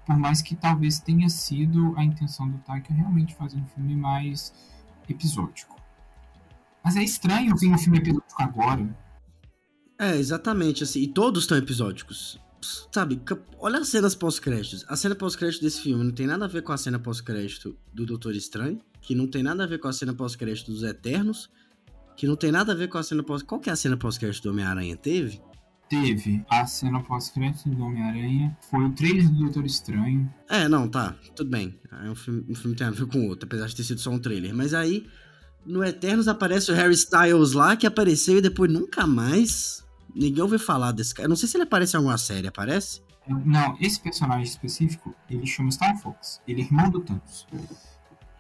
Por mais que talvez tenha sido a intenção do Taika realmente fazer um filme mais episódico. Mas é estranho ver um filme episódico agora. É, exatamente, assim, e todos estão episódicos. Sabe, olha as cenas pós-créditos. A cena pós-crédito desse filme não tem nada a ver com a cena pós-crédito do Doutor Estranho, que não tem nada a ver com a cena pós-crédito dos Eternos, que não tem nada a ver com a cena pós. Qual que é a cena pós-crédito do Homem-Aranha? Teve? Teve. A cena pós-crédito do Homem-Aranha foi o trailer do Doutor Estranho. É, não, tá. Tudo bem. É um filme, um filme tem a ver com o outro, apesar de ter sido só um trailer. Mas aí, no Eternos aparece o Harry Styles lá, que apareceu e depois nunca mais. Ninguém ouviu falar desse cara. Eu não sei se ele aparece em alguma série, aparece? Não, esse personagem específico, ele chama Star Fox. Ele é irmão do Thanos.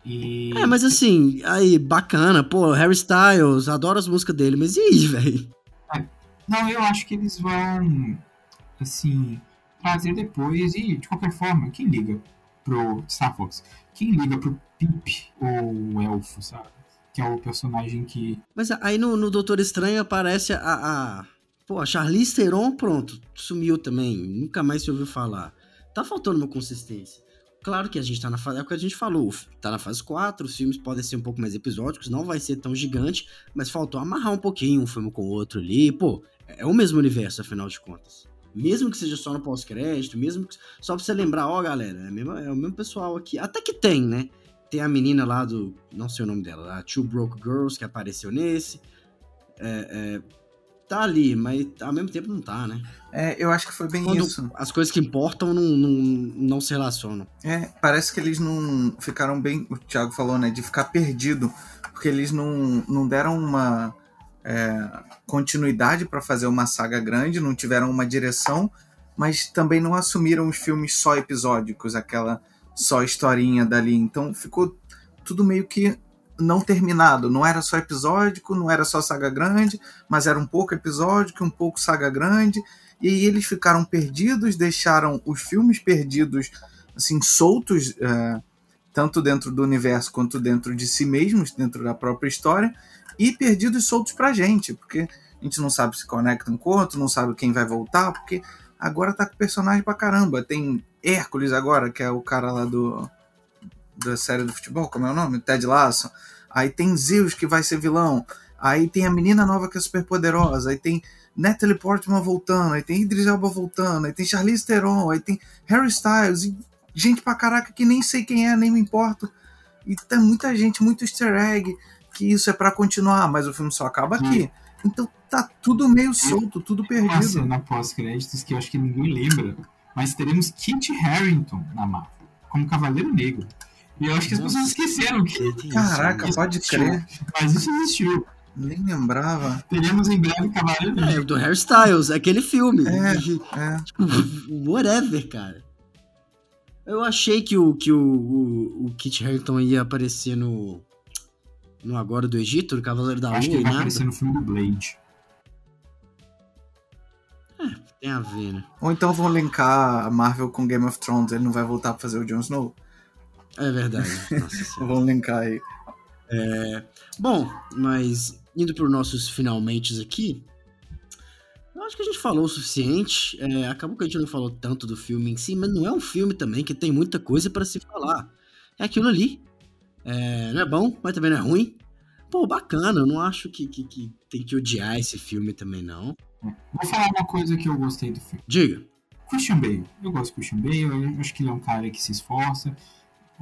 E... É, mas assim, aí, bacana, pô, Harry Styles, adoro as músicas dele, mas e aí, velho? É, não, eu acho que eles vão, assim, trazer depois, e de qualquer forma, quem liga pro Star Fox? Quem liga pro Pip, ou o Elfo, sabe? Que é o personagem que. Mas aí no, no Doutor Estranho aparece a, a. Pô, a Charlize Theron, pronto, sumiu também, nunca mais se ouviu falar. Tá faltando uma consistência. Claro que a gente tá na fase, é o que a gente falou, tá na fase 4, os filmes podem ser um pouco mais episódicos, não vai ser tão gigante, mas faltou amarrar um pouquinho um filme com o outro ali, pô, é o mesmo universo, afinal de contas. Mesmo que seja só no pós-crédito, mesmo que, só pra você lembrar, ó, galera, é, mesmo, é o mesmo pessoal aqui, até que tem, né? Tem a menina lá do, não sei o nome dela, a Two Broke Girls, que apareceu nesse, é, é, tá ali, mas ao mesmo tempo não tá, né? É, eu acho que foi bem Quando isso. as coisas que importam não, não, não se relacionam. É, parece que eles não ficaram bem. O Thiago falou, né? De ficar perdido. Porque eles não, não deram uma é, continuidade para fazer uma saga grande, não tiveram uma direção, mas também não assumiram os filmes só episódicos, aquela só historinha dali. Então ficou tudo meio que não terminado. Não era só episódico, não era só saga grande, mas era um pouco episódico, um pouco saga grande. E eles ficaram perdidos, deixaram os filmes perdidos, assim, soltos, é, tanto dentro do universo quanto dentro de si mesmos, dentro da própria história, e perdidos soltos pra gente, porque a gente não sabe se conectam com outro, não sabe quem vai voltar, porque agora tá com personagem pra caramba. Tem Hércules agora, que é o cara lá do da série do futebol, como é o nome? Ted Lasso. Aí tem Zeus que vai ser vilão. Aí tem a menina nova que é super poderosa. Aí tem Natalie Portman voltando. Aí tem Idris Elba voltando. Aí tem Charlize Theron. Aí tem Harry Styles. E gente pra caraca que nem sei quem é, nem me importo. E tem muita gente, muito easter egg. Que isso é para continuar, mas o filme só acaba aqui. Então tá tudo meio solto, tudo Uma perdido. cena pós-créditos que eu acho que ninguém lembra, mas teremos Kit Harington na Marvel, como Cavaleiro Negro. E eu acho que as pessoas esqueceram que. Caraca, Isso pode existiu. crer. Mas isso existiu. Nem lembrava. Teremos em breve Cavaleiro Negro. É, o do hairstyles, aquele filme. É. De- É. tipo, whatever, cara. Eu achei que o, que o, o, o Kit Harington ia aparecer no. No Agora do Egito, no Cavaleiro da Lua acho que ele vai nada. aparecer no filme do Blade. Tem a ver, né? Ou então vão linkar a Marvel com Game of Thrones, ele não vai voltar pra fazer o Jon Snow? É verdade. Vão linkar aí. Bom, mas indo para os nossos finalmente aqui, eu acho que a gente falou o suficiente. É, acabou que a gente não falou tanto do filme em si, mas não é um filme também que tem muita coisa para se falar. É aquilo ali. É, não é bom, mas também não é ruim. Pô, bacana. Eu não acho que, que, que tem que odiar esse filme também, não. Vou falar uma coisa que eu gostei do filme. Diga. Christian Bale. Eu gosto do Christian Bale, eu acho que ele é um cara que se esforça.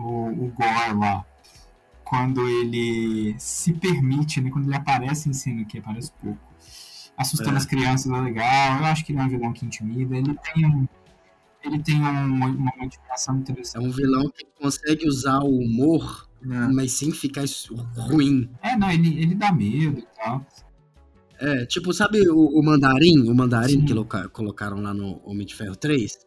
O, o Gore lá, quando ele se permite, né, quando ele aparece em cena, que aparece pouco, assustando É. as crianças é legal. Eu acho que ele é um vilão que intimida. Ele tem um, ele tem um- uma motivação É interessante. um vilão que consegue usar o humor, É. mas sem ficar ruim. É, não, ele, ele dá medo e tal. É, tipo, sabe o, o Mandarim? O Mandarim Sim. que loca- colocaram lá no Homem de Ferro 3?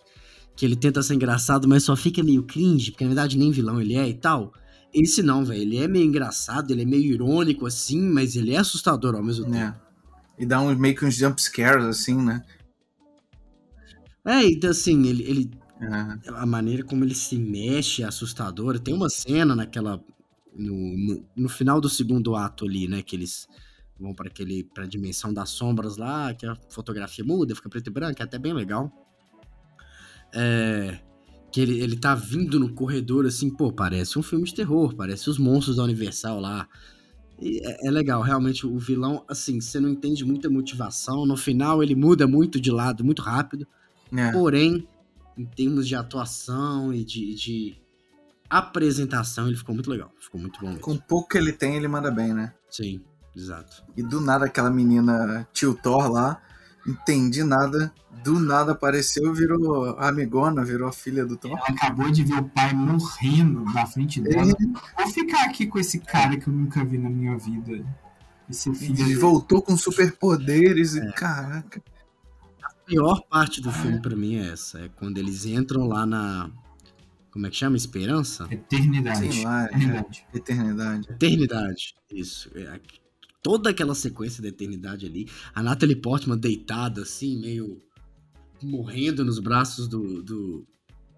Que ele tenta ser engraçado, mas só fica meio cringe, porque na verdade nem vilão ele é e tal. Esse não, velho. Ele é meio engraçado, ele é meio irônico assim, mas ele é assustador ao mesmo tempo. É. E dá uns, meio que uns jump scares, assim, né? É, então assim, ele, ele É. a maneira como ele se mexe é assustadora. Tem uma cena naquela. No, no, no final do segundo ato ali, né? Que eles vão para aquele. pra dimensão das sombras lá, que a fotografia muda, fica preto e branco, é até bem legal. É. Que ele, ele tá vindo no corredor assim, pô, parece um filme de terror, parece os monstros da Universal lá. É, é legal, realmente, o vilão, assim, você não entende muita motivação. No final ele muda muito de lado, muito rápido. É. Porém, em termos de atuação e de, de apresentação, ele ficou muito legal. Ficou muito bom mesmo. Com o pouco que ele tem, ele manda bem, né? Sim, exato. E do nada aquela menina tio Thor lá, entendi nada. Do nada apareceu e virou a amigona, virou a filha do Thor. Ela acabou de ver o pai morrendo na frente dela. Vou ficar aqui com esse cara que eu nunca vi na minha vida. Esse filho E de- voltou com superpoderes e caraca. A pior parte do filme pra mim é essa. É quando eles entram lá na. Como é que chama? Esperança? Eternidade. Sei lá, é. Eternidade. Eternidade. Eternidade. Isso. É, toda aquela sequência da eternidade ali. A Natalie Portman deitada, assim, meio morrendo nos braços do, do,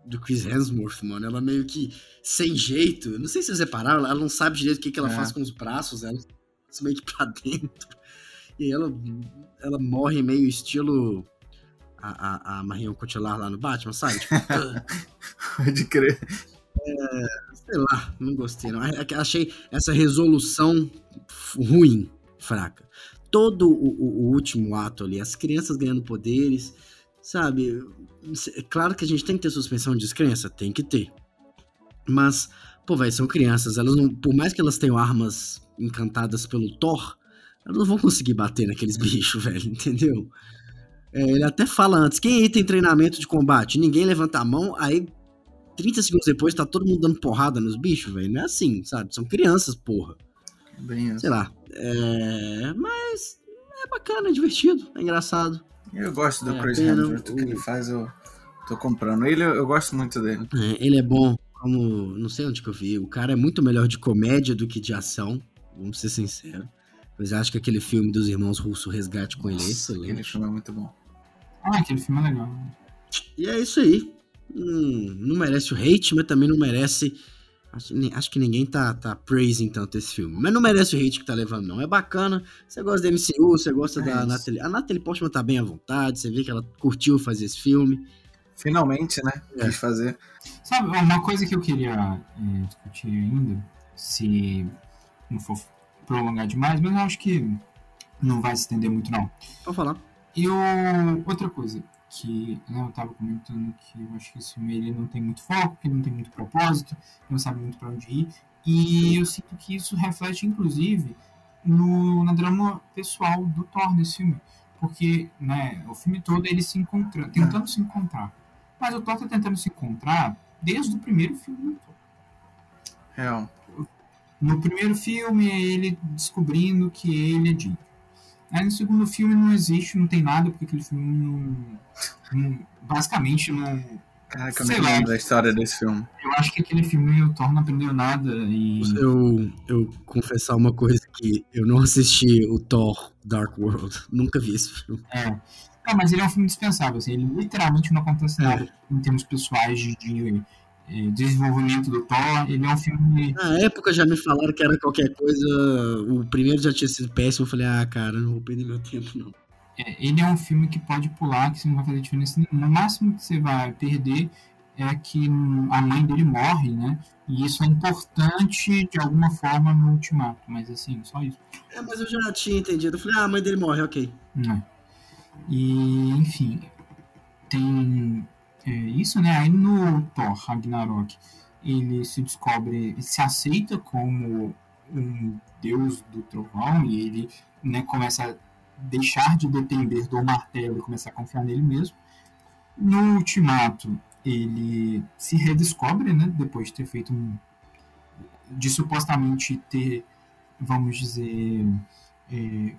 do Chris Hemsworth, mano. Ela meio que sem jeito. Não sei se vocês repararam, ela não sabe direito o que, que ela É. faz com os braços, ela se meio que pra dentro. E ela, ela morre meio estilo a, a, a Marion Cotillard lá no Batman, sabe? Tipo, Pode crer. sei lá, não gostei. Não. É Achei essa resolução ruim, fraca. Todo o, o- o último ato ali, as crianças ganhando poderes, sabe? É claro que a gente tem que ter suspensão de descrença, tem que ter. Mas, pô, velho, são crianças, elas não, por mais que elas tenham armas encantadas pelo Thor, Elas não vão conseguir bater naqueles bichos, velho, entendeu? É, ele até fala antes, quem aí tem treinamento de combate? Ninguém levanta a mão, aí 30 segundos depois tá todo mundo dando porrada nos bichos, velho. Não é assim, sabe? São crianças, porra. Bem, Sei lá. É... Mas é bacana, é divertido, é engraçado. eu gosto do É, Chris pena, Hemsworth, o que ele faz, eu tô comprando. Ele, eu gosto muito dele. É, ele é bom, como. Não sei onde que eu vi. O cara é muito melhor de comédia do que de ação. Vamos ser sinceros. Mas acho que aquele filme dos irmãos Russo Resgate com ele é Nossa, Aquele excelente. filme é muito bom. Ah, aquele filme é legal. E é isso aí. Hum, não merece o hate, mas também não merece. Acho, acho que ninguém tá, tá praising tanto esse filme. Mas não merece o hate que tá levando, não. É bacana. Você gosta da MCU, você gosta É da isso. Natalie. A Natalie Portman tá bem à vontade. Você vê que ela curtiu fazer esse filme. Finalmente, né? É. Quis fazer. Sabe, uma coisa que eu queria é, discutir ainda, se não for prolongar demais, mas eu acho que não vai se estender muito não. Pode falar. E o- outra coisa que né, eu tava comentando que eu acho que esse filme ele não tem muito foco, que não tem muito propósito, não sabe muito para onde ir. E eu sinto que isso reflete, inclusive, no, na drama pessoal do Thor nesse filme. Porque né, o filme todo ele se encontrando, tentando se encontrar. Mas o Thor tá tentando se encontrar desde o primeiro filme do Thor. Real. No primeiro filme é ele descobrindo que ele é digno. Aí no segundo filme não existe, não tem nada, porque aquele filme não. não- basicamente não. Caraca, eu não lembro da história desse filme. Eu acho que aquele filme o Thor não aprendeu nada e. Eu, eu confessar uma coisa que eu não assisti o Thor Dark World. Nunca vi esse filme. É. Ah, mas ele é um filme dispensável, assim, ele literalmente não acontece É. nada em termos pessoais de, de, desenvolvimento do Thor. Ele é um filme. Na época já me falaram que era qualquer coisa. O primeiro já tinha sido péssimo. Eu falei, ah, cara, não vou perder meu tempo, não. é, ele é um filme que pode pular, que você não vai fazer diferença nenhuma. O máximo que você vai perder é que a mãe dele morre, né? E isso é importante de alguma forma no ultimato, mas assim, só isso. É, mas eu já tinha entendido. Eu falei, ah, a mãe dele morre, ok. Né? E, enfim, tem é, isso, né? Aí no Thor Ragnarok, ele se descobre, ele se aceita como um deus do trovão e ele né, começa a deixar de depender do martelo e começar a confiar nele mesmo. No Ultimato, ele se redescobre, né? Depois de ter feito um. de supostamente ter, vamos dizer. é,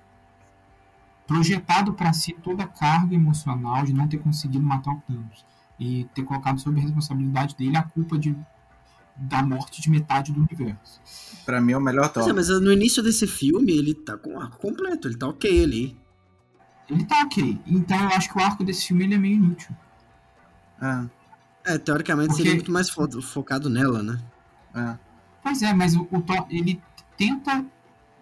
projetado para si toda a carga emocional de não ter conseguido matar o Thanos e ter colocado sob a responsabilidade dele a culpa de, da morte de metade do universo. Pra mim é o melhor Thor. é, mas no início desse filme ele tá com o arco completo. Ele tá ok ali. Ele tá ok. Então eu acho que o arco desse filme ele é meio inútil. É, É, teoricamente Porque- seria muito mais fo- focado nela, né? é. Pois é, mas o, o Thor, ele tenta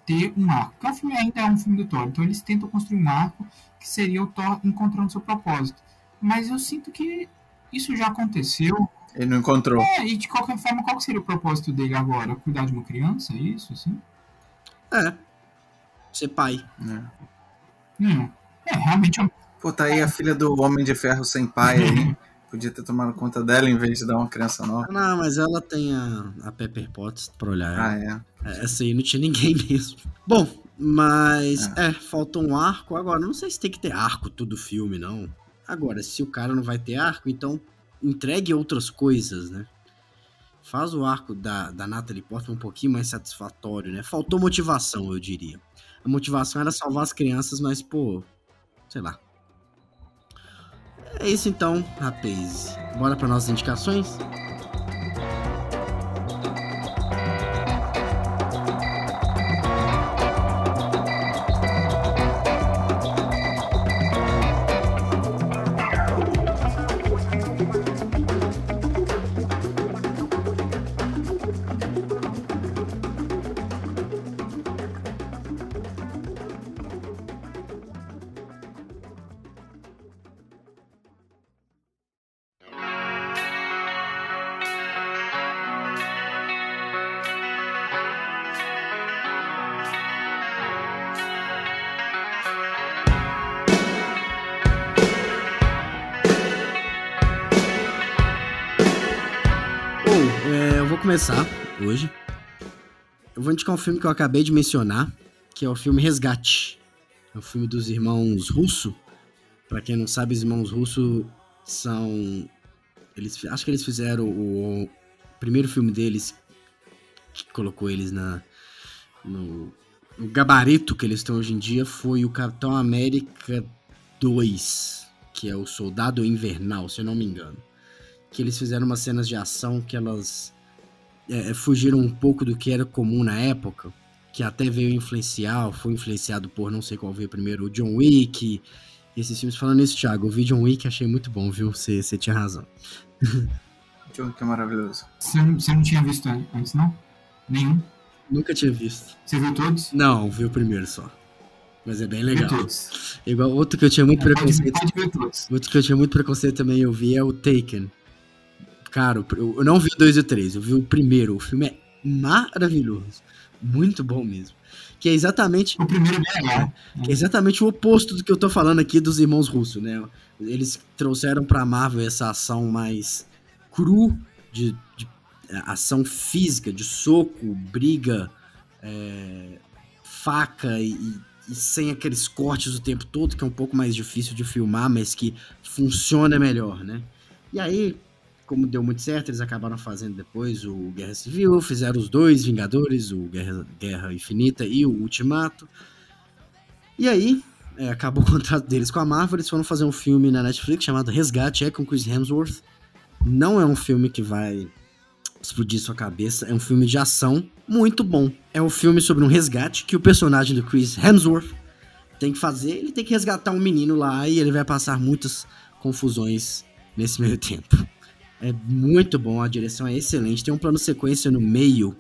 ter um arco. Porque o filme ainda é um filme do Thor, então eles tentam construir um arco que seria o Thor encontrando seu propósito. Mas eu sinto que isso já aconteceu. Ele não encontrou. É, e de qualquer forma, qual que seria o propósito dele agora? Cuidar de uma criança? É isso, assim? É. Ser pai. Hum. É, realmente é um Pô, tá aí a filha do Homem de Ferro sem pai aí. Podia ter tomado conta dela em vez de dar uma criança nova. Não, mas ela tem a, a Pepper Potts pra olhar. Ah, ela. é. Essa aí não tinha ninguém mesmo. Bom, mas é. falta um arco agora. Não sei se tem que ter arco todo filme, não. Agora, se o cara não vai ter arco, então entregue outras coisas, né? Faz o arco da, da Natalie Portman um pouquinho mais satisfatório, né? Faltou motivação, eu diria. A motivação era salvar as crianças, mas, pô, sei lá. É isso então, rapaz. Bora para nossas indicações? Começar hoje. Eu vou indicar um filme que eu acabei de mencionar, que é o filme Resgate. É o filme dos irmãos Russo. Para quem não sabe, os irmãos Russo são eles acho que eles fizeram o, o primeiro filme deles que colocou eles na no, no gabarito que eles estão hoje em dia foi o Capitão América 2, que é o Soldado Invernal, se eu não me engano. Que eles fizeram umas cenas de ação que elas é, é fugiram um pouco do que era comum na época, que até veio influenciar, foi influenciado por não sei qual veio primeiro, o John Wick. E esses filmes falando isso, Thiago, eu vi John Wick achei muito bom, viu? Você, tinha razão. John Wick é maravilhoso. Você não, você não tinha visto antes, não? Nenhum? Nunca tinha visto. Você viu todos? Não, vi o primeiro só. Mas é bem legal. Igual outro que eu tinha muito É, preconceito. pode. Outro que eu tinha muito preconceito também, eu vi é o Taken. Cara, eu não vi o 2 e 3, eu vi o primeiro. O filme é maravilhoso. Muito bom mesmo. Que é exatamente, O primeiro é legal. que é exatamente o oposto do que eu tô falando aqui dos irmãos russos, né? Eles trouxeram pra Marvel essa ação mais cru, de, de, é, ação física, de soco, briga, é, faca e- e sem aqueles cortes o tempo todo, que é um pouco mais difícil de filmar, mas que funciona melhor, né? E aí, como deu muito certo, eles acabaram fazendo depois o Guerra Civil, fizeram os dois Vingadores, o Guerra, Guerra Infinita e o Ultimato. E aí, é, acabou o contrato deles com a Marvel, eles foram fazer um filme na Netflix chamado Resgate, é com Chris Hemsworth. Não é um filme que vai explodir sua cabeça, é um filme de ação muito bom. É um filme sobre um resgate que o personagem do Chris Hemsworth tem que fazer, ele tem que resgatar um menino lá e ele vai passar muitas confusões nesse meio tempo. É muito bom, a direção é excelente, tem um plano sequência no meio,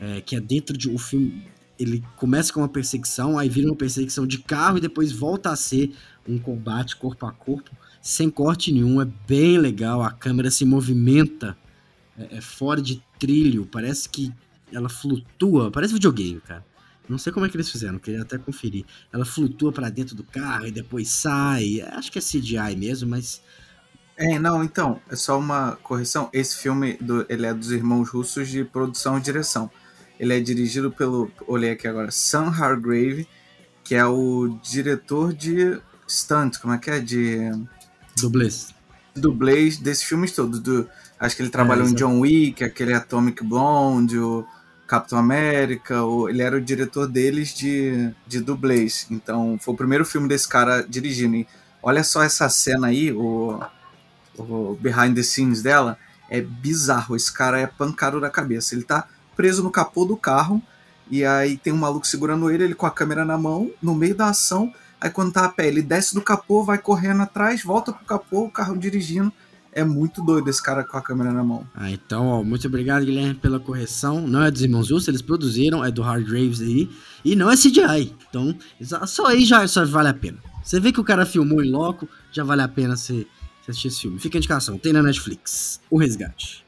é, que é dentro de um filme. Ele começa com uma perseguição, aí vira uma perseguição de carro e depois volta a ser um combate corpo a corpo, sem corte nenhum. É bem legal, a câmera se movimenta é, é fora de trilho, parece que ela flutua, parece videogame, cara. Não sei como é que eles fizeram, queria até conferir. Ela flutua pra dentro do carro e depois sai. Acho que é CGI mesmo, mas É, não, então, é só uma correção. Esse filme, do, ele é dos irmãos russos de produção e direção. Ele é dirigido pelo, olhei aqui agora, Sam Hargrave, que é o diretor de stunt, como é que é? De dublês. dublês desses filmes todos. Do, acho que ele trabalhou em exato. John Wick, aquele Atomic Blonde, o Capitão América, o, ele era o diretor deles de, de dublês. Então, foi o primeiro filme desse cara dirigindo. E olha só essa cena aí, o, o behind the scenes dela, é bizarro. Esse cara é pancado da cabeça. Ele tá preso no capô do carro, e aí tem um maluco segurando ele, ele com a câmera na mão, no meio da ação. Aí quando tá a pé, ele desce do capô, vai correndo atrás, volta pro capô, o carro dirigindo. É muito doido esse cara com a câmera na mão. Ah, então, ó, muito obrigado, Guilherme, pela correção. Não é dos Irmãos Russo, eles produziram, é do Hard Graves aí. E não é CGI. Então, só- aí já, só vale a pena. Você vê que o cara filmou em loco, já vale a pena você, você assistir esse filme. Fica a indicação, tem na Netflix. O Resgate.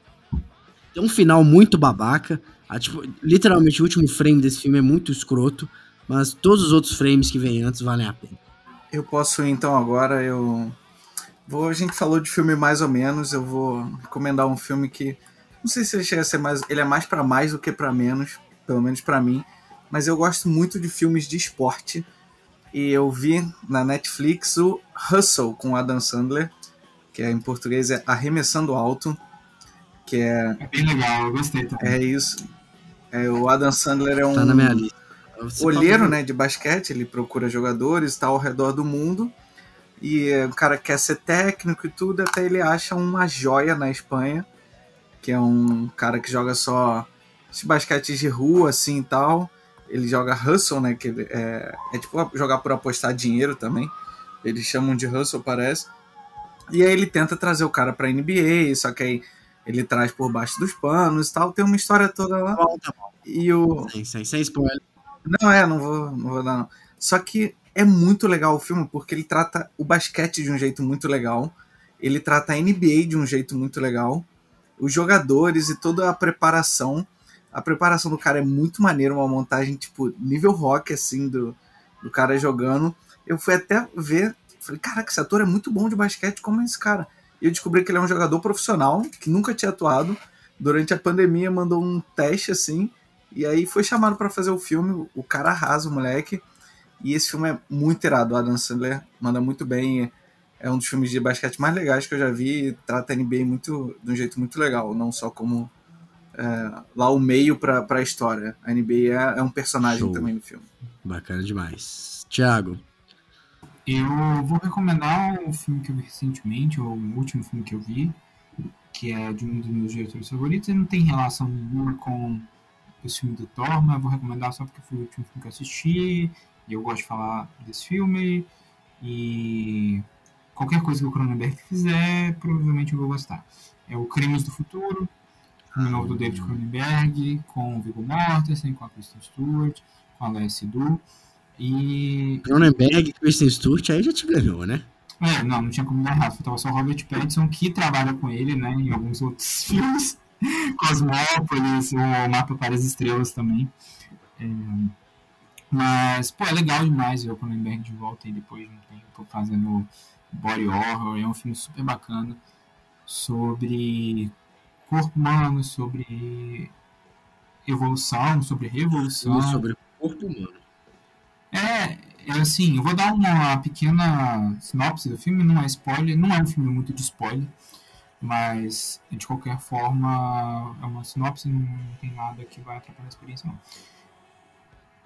Tem um final muito babaca. Ah, tipo, literalmente, o último frame desse filme é muito escroto. Mas todos os outros frames que vêm antes valem a pena. Eu posso então agora, eu vou, a gente falou de filme mais ou menos, eu vou recomendar um filme que não sei se ele chega a ser mais, ele é mais pra mais do que pra menos, pelo menos pra mim, mas eu gosto muito de filmes de esporte e eu vi na Netflix o Hustle com Adam Sandler, que é, em português é Arremessando Alto, que é, É bem legal, eu gostei também. é isso. É, o Adam Sandler é um Tá na minha lista. Olheiro, né, de basquete, ele procura jogadores, está ao redor do mundo. E é, o cara quer ser técnico e tudo, até ele acha uma joia na Espanha, que é um cara que joga só esses basquetes de rua, assim e tal. Ele joga hustle, né, que ele- é, é tipo jogar por apostar dinheiro também. Eles chamam de hustle, parece. E aí ele tenta trazer o cara pra NBA, só que aí ele traz por baixo dos panos e tal. Tem uma história toda lá. Tá bom, tá bom. E o, Sem, sem, sem spoiler. não, é, não vou, não vou dar, não. Só que é muito legal o filme, porque ele trata o basquete de um jeito muito legal. Ele trata a NBA de um jeito muito legal. Os jogadores e toda a preparação. A preparação do cara é muito maneira, uma montagem, tipo, nível rock, assim, do, do cara jogando. Eu fui até ver, falei, caraca, esse ator é muito bom de basquete, como é esse cara? E eu descobri que ele é um jogador profissional, que nunca tinha atuado. Durante a pandemia mandou um teste, assim, E aí foi chamado para fazer o filme, o cara arrasa o moleque. E esse filme é muito irado. O Adam Sandler manda muito bem. É um dos filmes de basquete mais legais que eu já vi. Trata a NBA muito, de um jeito muito legal, não só como é, lá o meio para a história. A NBA é, é um personagem Show. também no filme. Bacana demais. Thiago. Eu vou recomendar um filme que eu vi recentemente, ou o último filme que eu vi, que é de um dos meus diretores favoritos. Ele não tem relação nenhuma com o filme do Thor, mas vou recomendar só porque foi o último filme que eu assisti. E eu gosto de falar desse filme. E qualquer coisa que o Cronenberg fizer, provavelmente eu vou gostar. É o Crimes do Futuro, filme novo do David Cronenberg, com o Viggo Mortensen, com a Kristen Stewart, com a Alessia Du. E. Cronenberg, Kristen Stewart, aí já te ganhou, né? É, não, não tinha como dar errado. Tava só o Robert Pattinson, que trabalha com ele, né, em alguns outros filmes. Cosmópolis, o Mapa para as Estrelas também. É... Mas, pô, é legal demais ver o Cronenberg de volta aí depois de um tempo fazendo body horror. É um filme super bacana sobre corpo humano, sobre evolução, sobre revolução. Sobre corpo humano. É, é assim, eu vou dar uma pequena sinopse do filme, não é spoiler, não é um filme muito de spoiler, mas de qualquer forma é uma sinopse, não tem nada que vai atrapalhar a experiência não.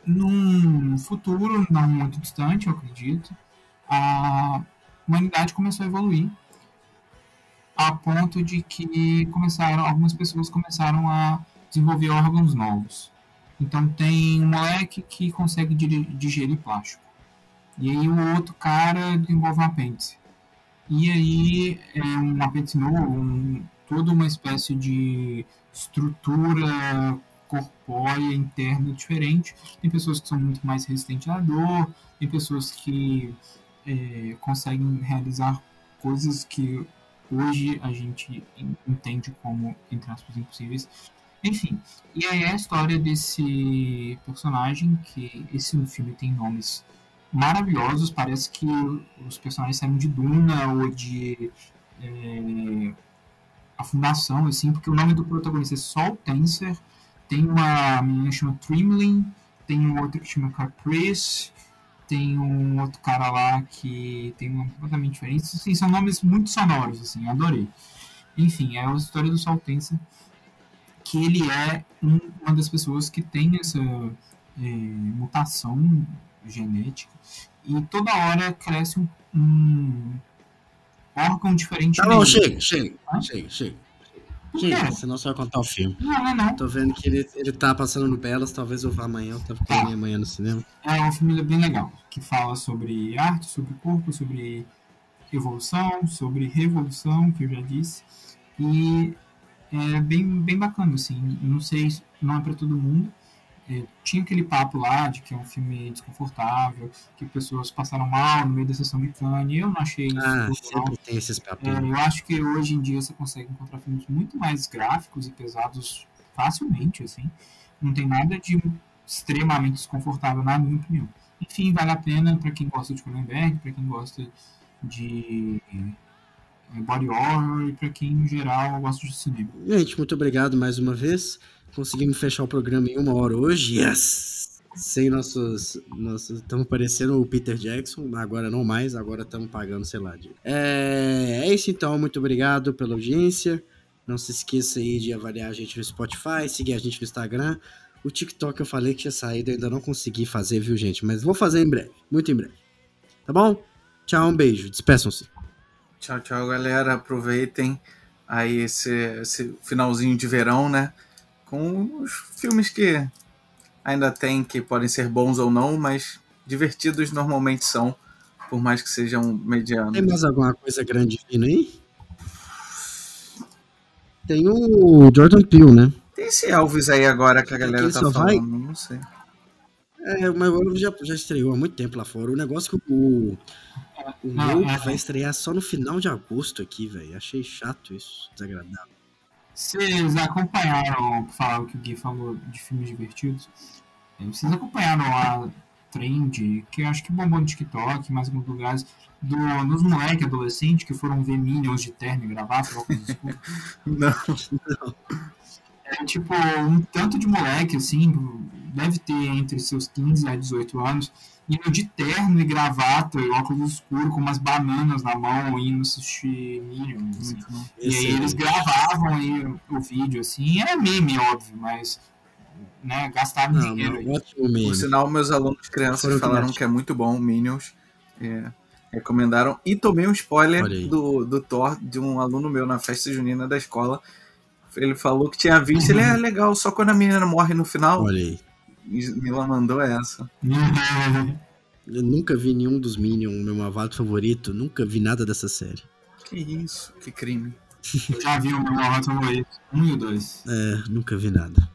Num futuro não muito distante, eu acredito, a humanidade começou a evoluir a ponto de que começaram algumas pessoas começaram a desenvolver órgãos novos. Então tem um moleque que consegue digerir plástico. E aí o outro cara desenvolve um apêndice. E aí é um apêndice novo, um, toda uma espécie de estrutura corpórea interna diferente. Tem pessoas que são muito mais resistentes à dor, tem pessoas que é, conseguem realizar coisas que hoje a gente entende como, entre aspas, impossíveis. Enfim, e aí é a história desse personagem, que esse filme tem nomes maravilhosos, parece que os personagens saíram de Duna ou de é, A Fundação, assim, porque o nome do protagonista é Sol Tenser, tem uma menina que chama Trimlin, tem um outro que chama Caprice, tem um outro cara lá que tem um nome completamente diferente, assim, são nomes muito sonoros, assim, adorei. Enfim, é a história do Sol Tenser, que ele é um, uma das pessoas que tem essa é, mutação genética e toda hora cresce um, um órgão diferente. Tá bom, chega, chega, chega, chega. Chega, senão você vai contar o filme. Não, não, não. Tô vendo que ele, ele tá passando no Belas, talvez eu vá amanhã, eu tava tá. amanhã no cinema. É uma família bem legal, que fala sobre arte, sobre corpo, sobre evolução, sobre revolução, que eu já disse. E é bem, bem bacana, assim. Não sei, não é para todo mundo. É, tinha aquele papo lá de que é um filme desconfortável, que pessoas passaram mal no meio da sessão de Cannes. Eu não achei isso. Ah, sempre tem esses papos. É, eu acho que hoje em dia você consegue encontrar filmes muito mais gráficos e pesados facilmente, assim. Não tem nada de extremamente desconfortável, na minha opinião. Enfim, vale a pena para quem gosta de Cronenberg, para quem gosta de body horror e para quem, em geral, gosta de cinema. Gente, muito obrigado mais uma vez. Conseguimos fechar o programa em uma hora hoje. Yes! Sem nossos. nossos estamos parecendo o Peter Jackson, agora não mais, agora estamos pagando, sei lá. De... É, é isso então, muito obrigado pela audiência. Não se esqueça aí de avaliar a gente no Spotify, seguir a gente no Instagram. O TikTok eu falei que tinha saído, ainda não consegui fazer, viu, gente? Mas vou fazer em breve, muito em breve. Tá bom? Tchau, um beijo, despeçam-se. Tchau, tchau, galera. Aproveitem aí esse, esse finalzinho de verão, né? Com os filmes que ainda tem, que podem ser bons ou não, mas divertidos normalmente são, por mais que sejam medianos. Tem mais alguma coisa grande vindo aí? Tem o Jordan Peele, né? Tem esse Elvis aí agora que a galera tá falando, vai? não sei. É, mas o já, já estreou há muito tempo lá fora. O negócio que o, o meu vai estrear só no final de agosto aqui, velho. Achei chato isso, desagradável. Vocês acompanharam, falar o que o Gui falou de filmes divertidos? É, vocês acompanharam a trend, que acho que bombou no TikTok, mais alguns lugares, do, nos moleques adolescentes que foram ver Minions de terno e gravata, Não, não. É tipo um tanto de moleque, assim, deve ter entre seus 15 a 18 anos, indo de terno e gravata e óculos escuros com umas bananas na mão, indo assistir Minions. Assim. E aí eles gravavam aí o vídeo, assim, é meme, óbvio, mas né, gastaram não, dinheiro. Não, meme. Por sinal, meus alunos crianças falaram que é muito bom o Minions. É, recomendaram. E tomei um spoiler do, do Thor de um aluno meu na festa junina da escola. Ele falou que tinha visto, uhum. ele é legal, só quando a menina morre no final. Olha aí. Mila mandou essa. Eu nunca vi nenhum dos Minions, meu malvado favorito. Nunca vi nada dessa série. Que isso, que crime. Já vi o meu malvado favorito. Um e o dois. É, nunca vi nada.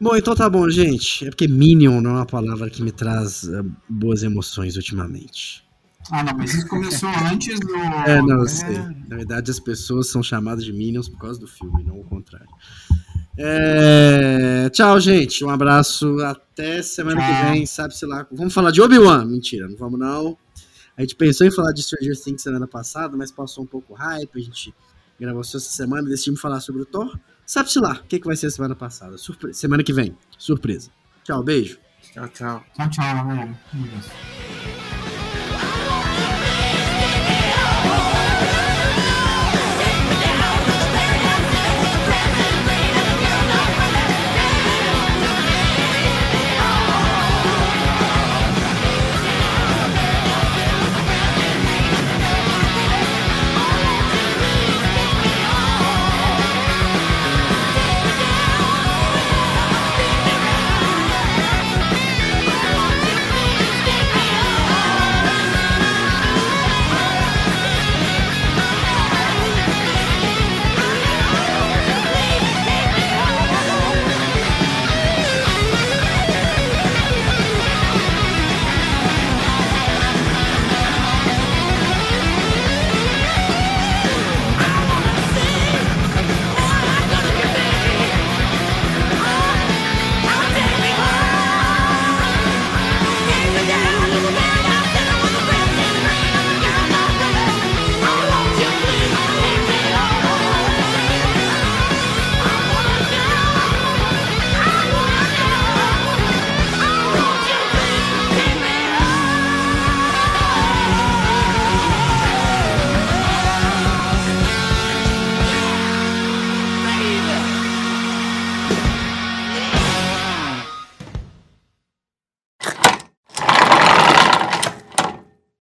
Bom, então tá bom, gente. É porque Minion não é uma palavra que me traz uh, boas emoções ultimamente. Ah, não, mas isso começou antes do. É, não, eu sei. Na verdade, as pessoas são chamadas de Minions por causa do filme, não o contrário. É... Tchau, gente. Um abraço. Até semana Tchau. que vem. Sabe-se lá. Vamos falar de Obi-Wan. Mentira, não vamos não. A gente pensou em falar de Stranger Things semana passada, mas passou um pouco hype. A gente gravou só essa semana e decidimos falar sobre o Thor. Sabe-se lá o que, que vai ser semana passada. Surpre... Semana que vem. Surpresa. Tchau, beijo. Tchau, tchau. Tchau, tchau, galera.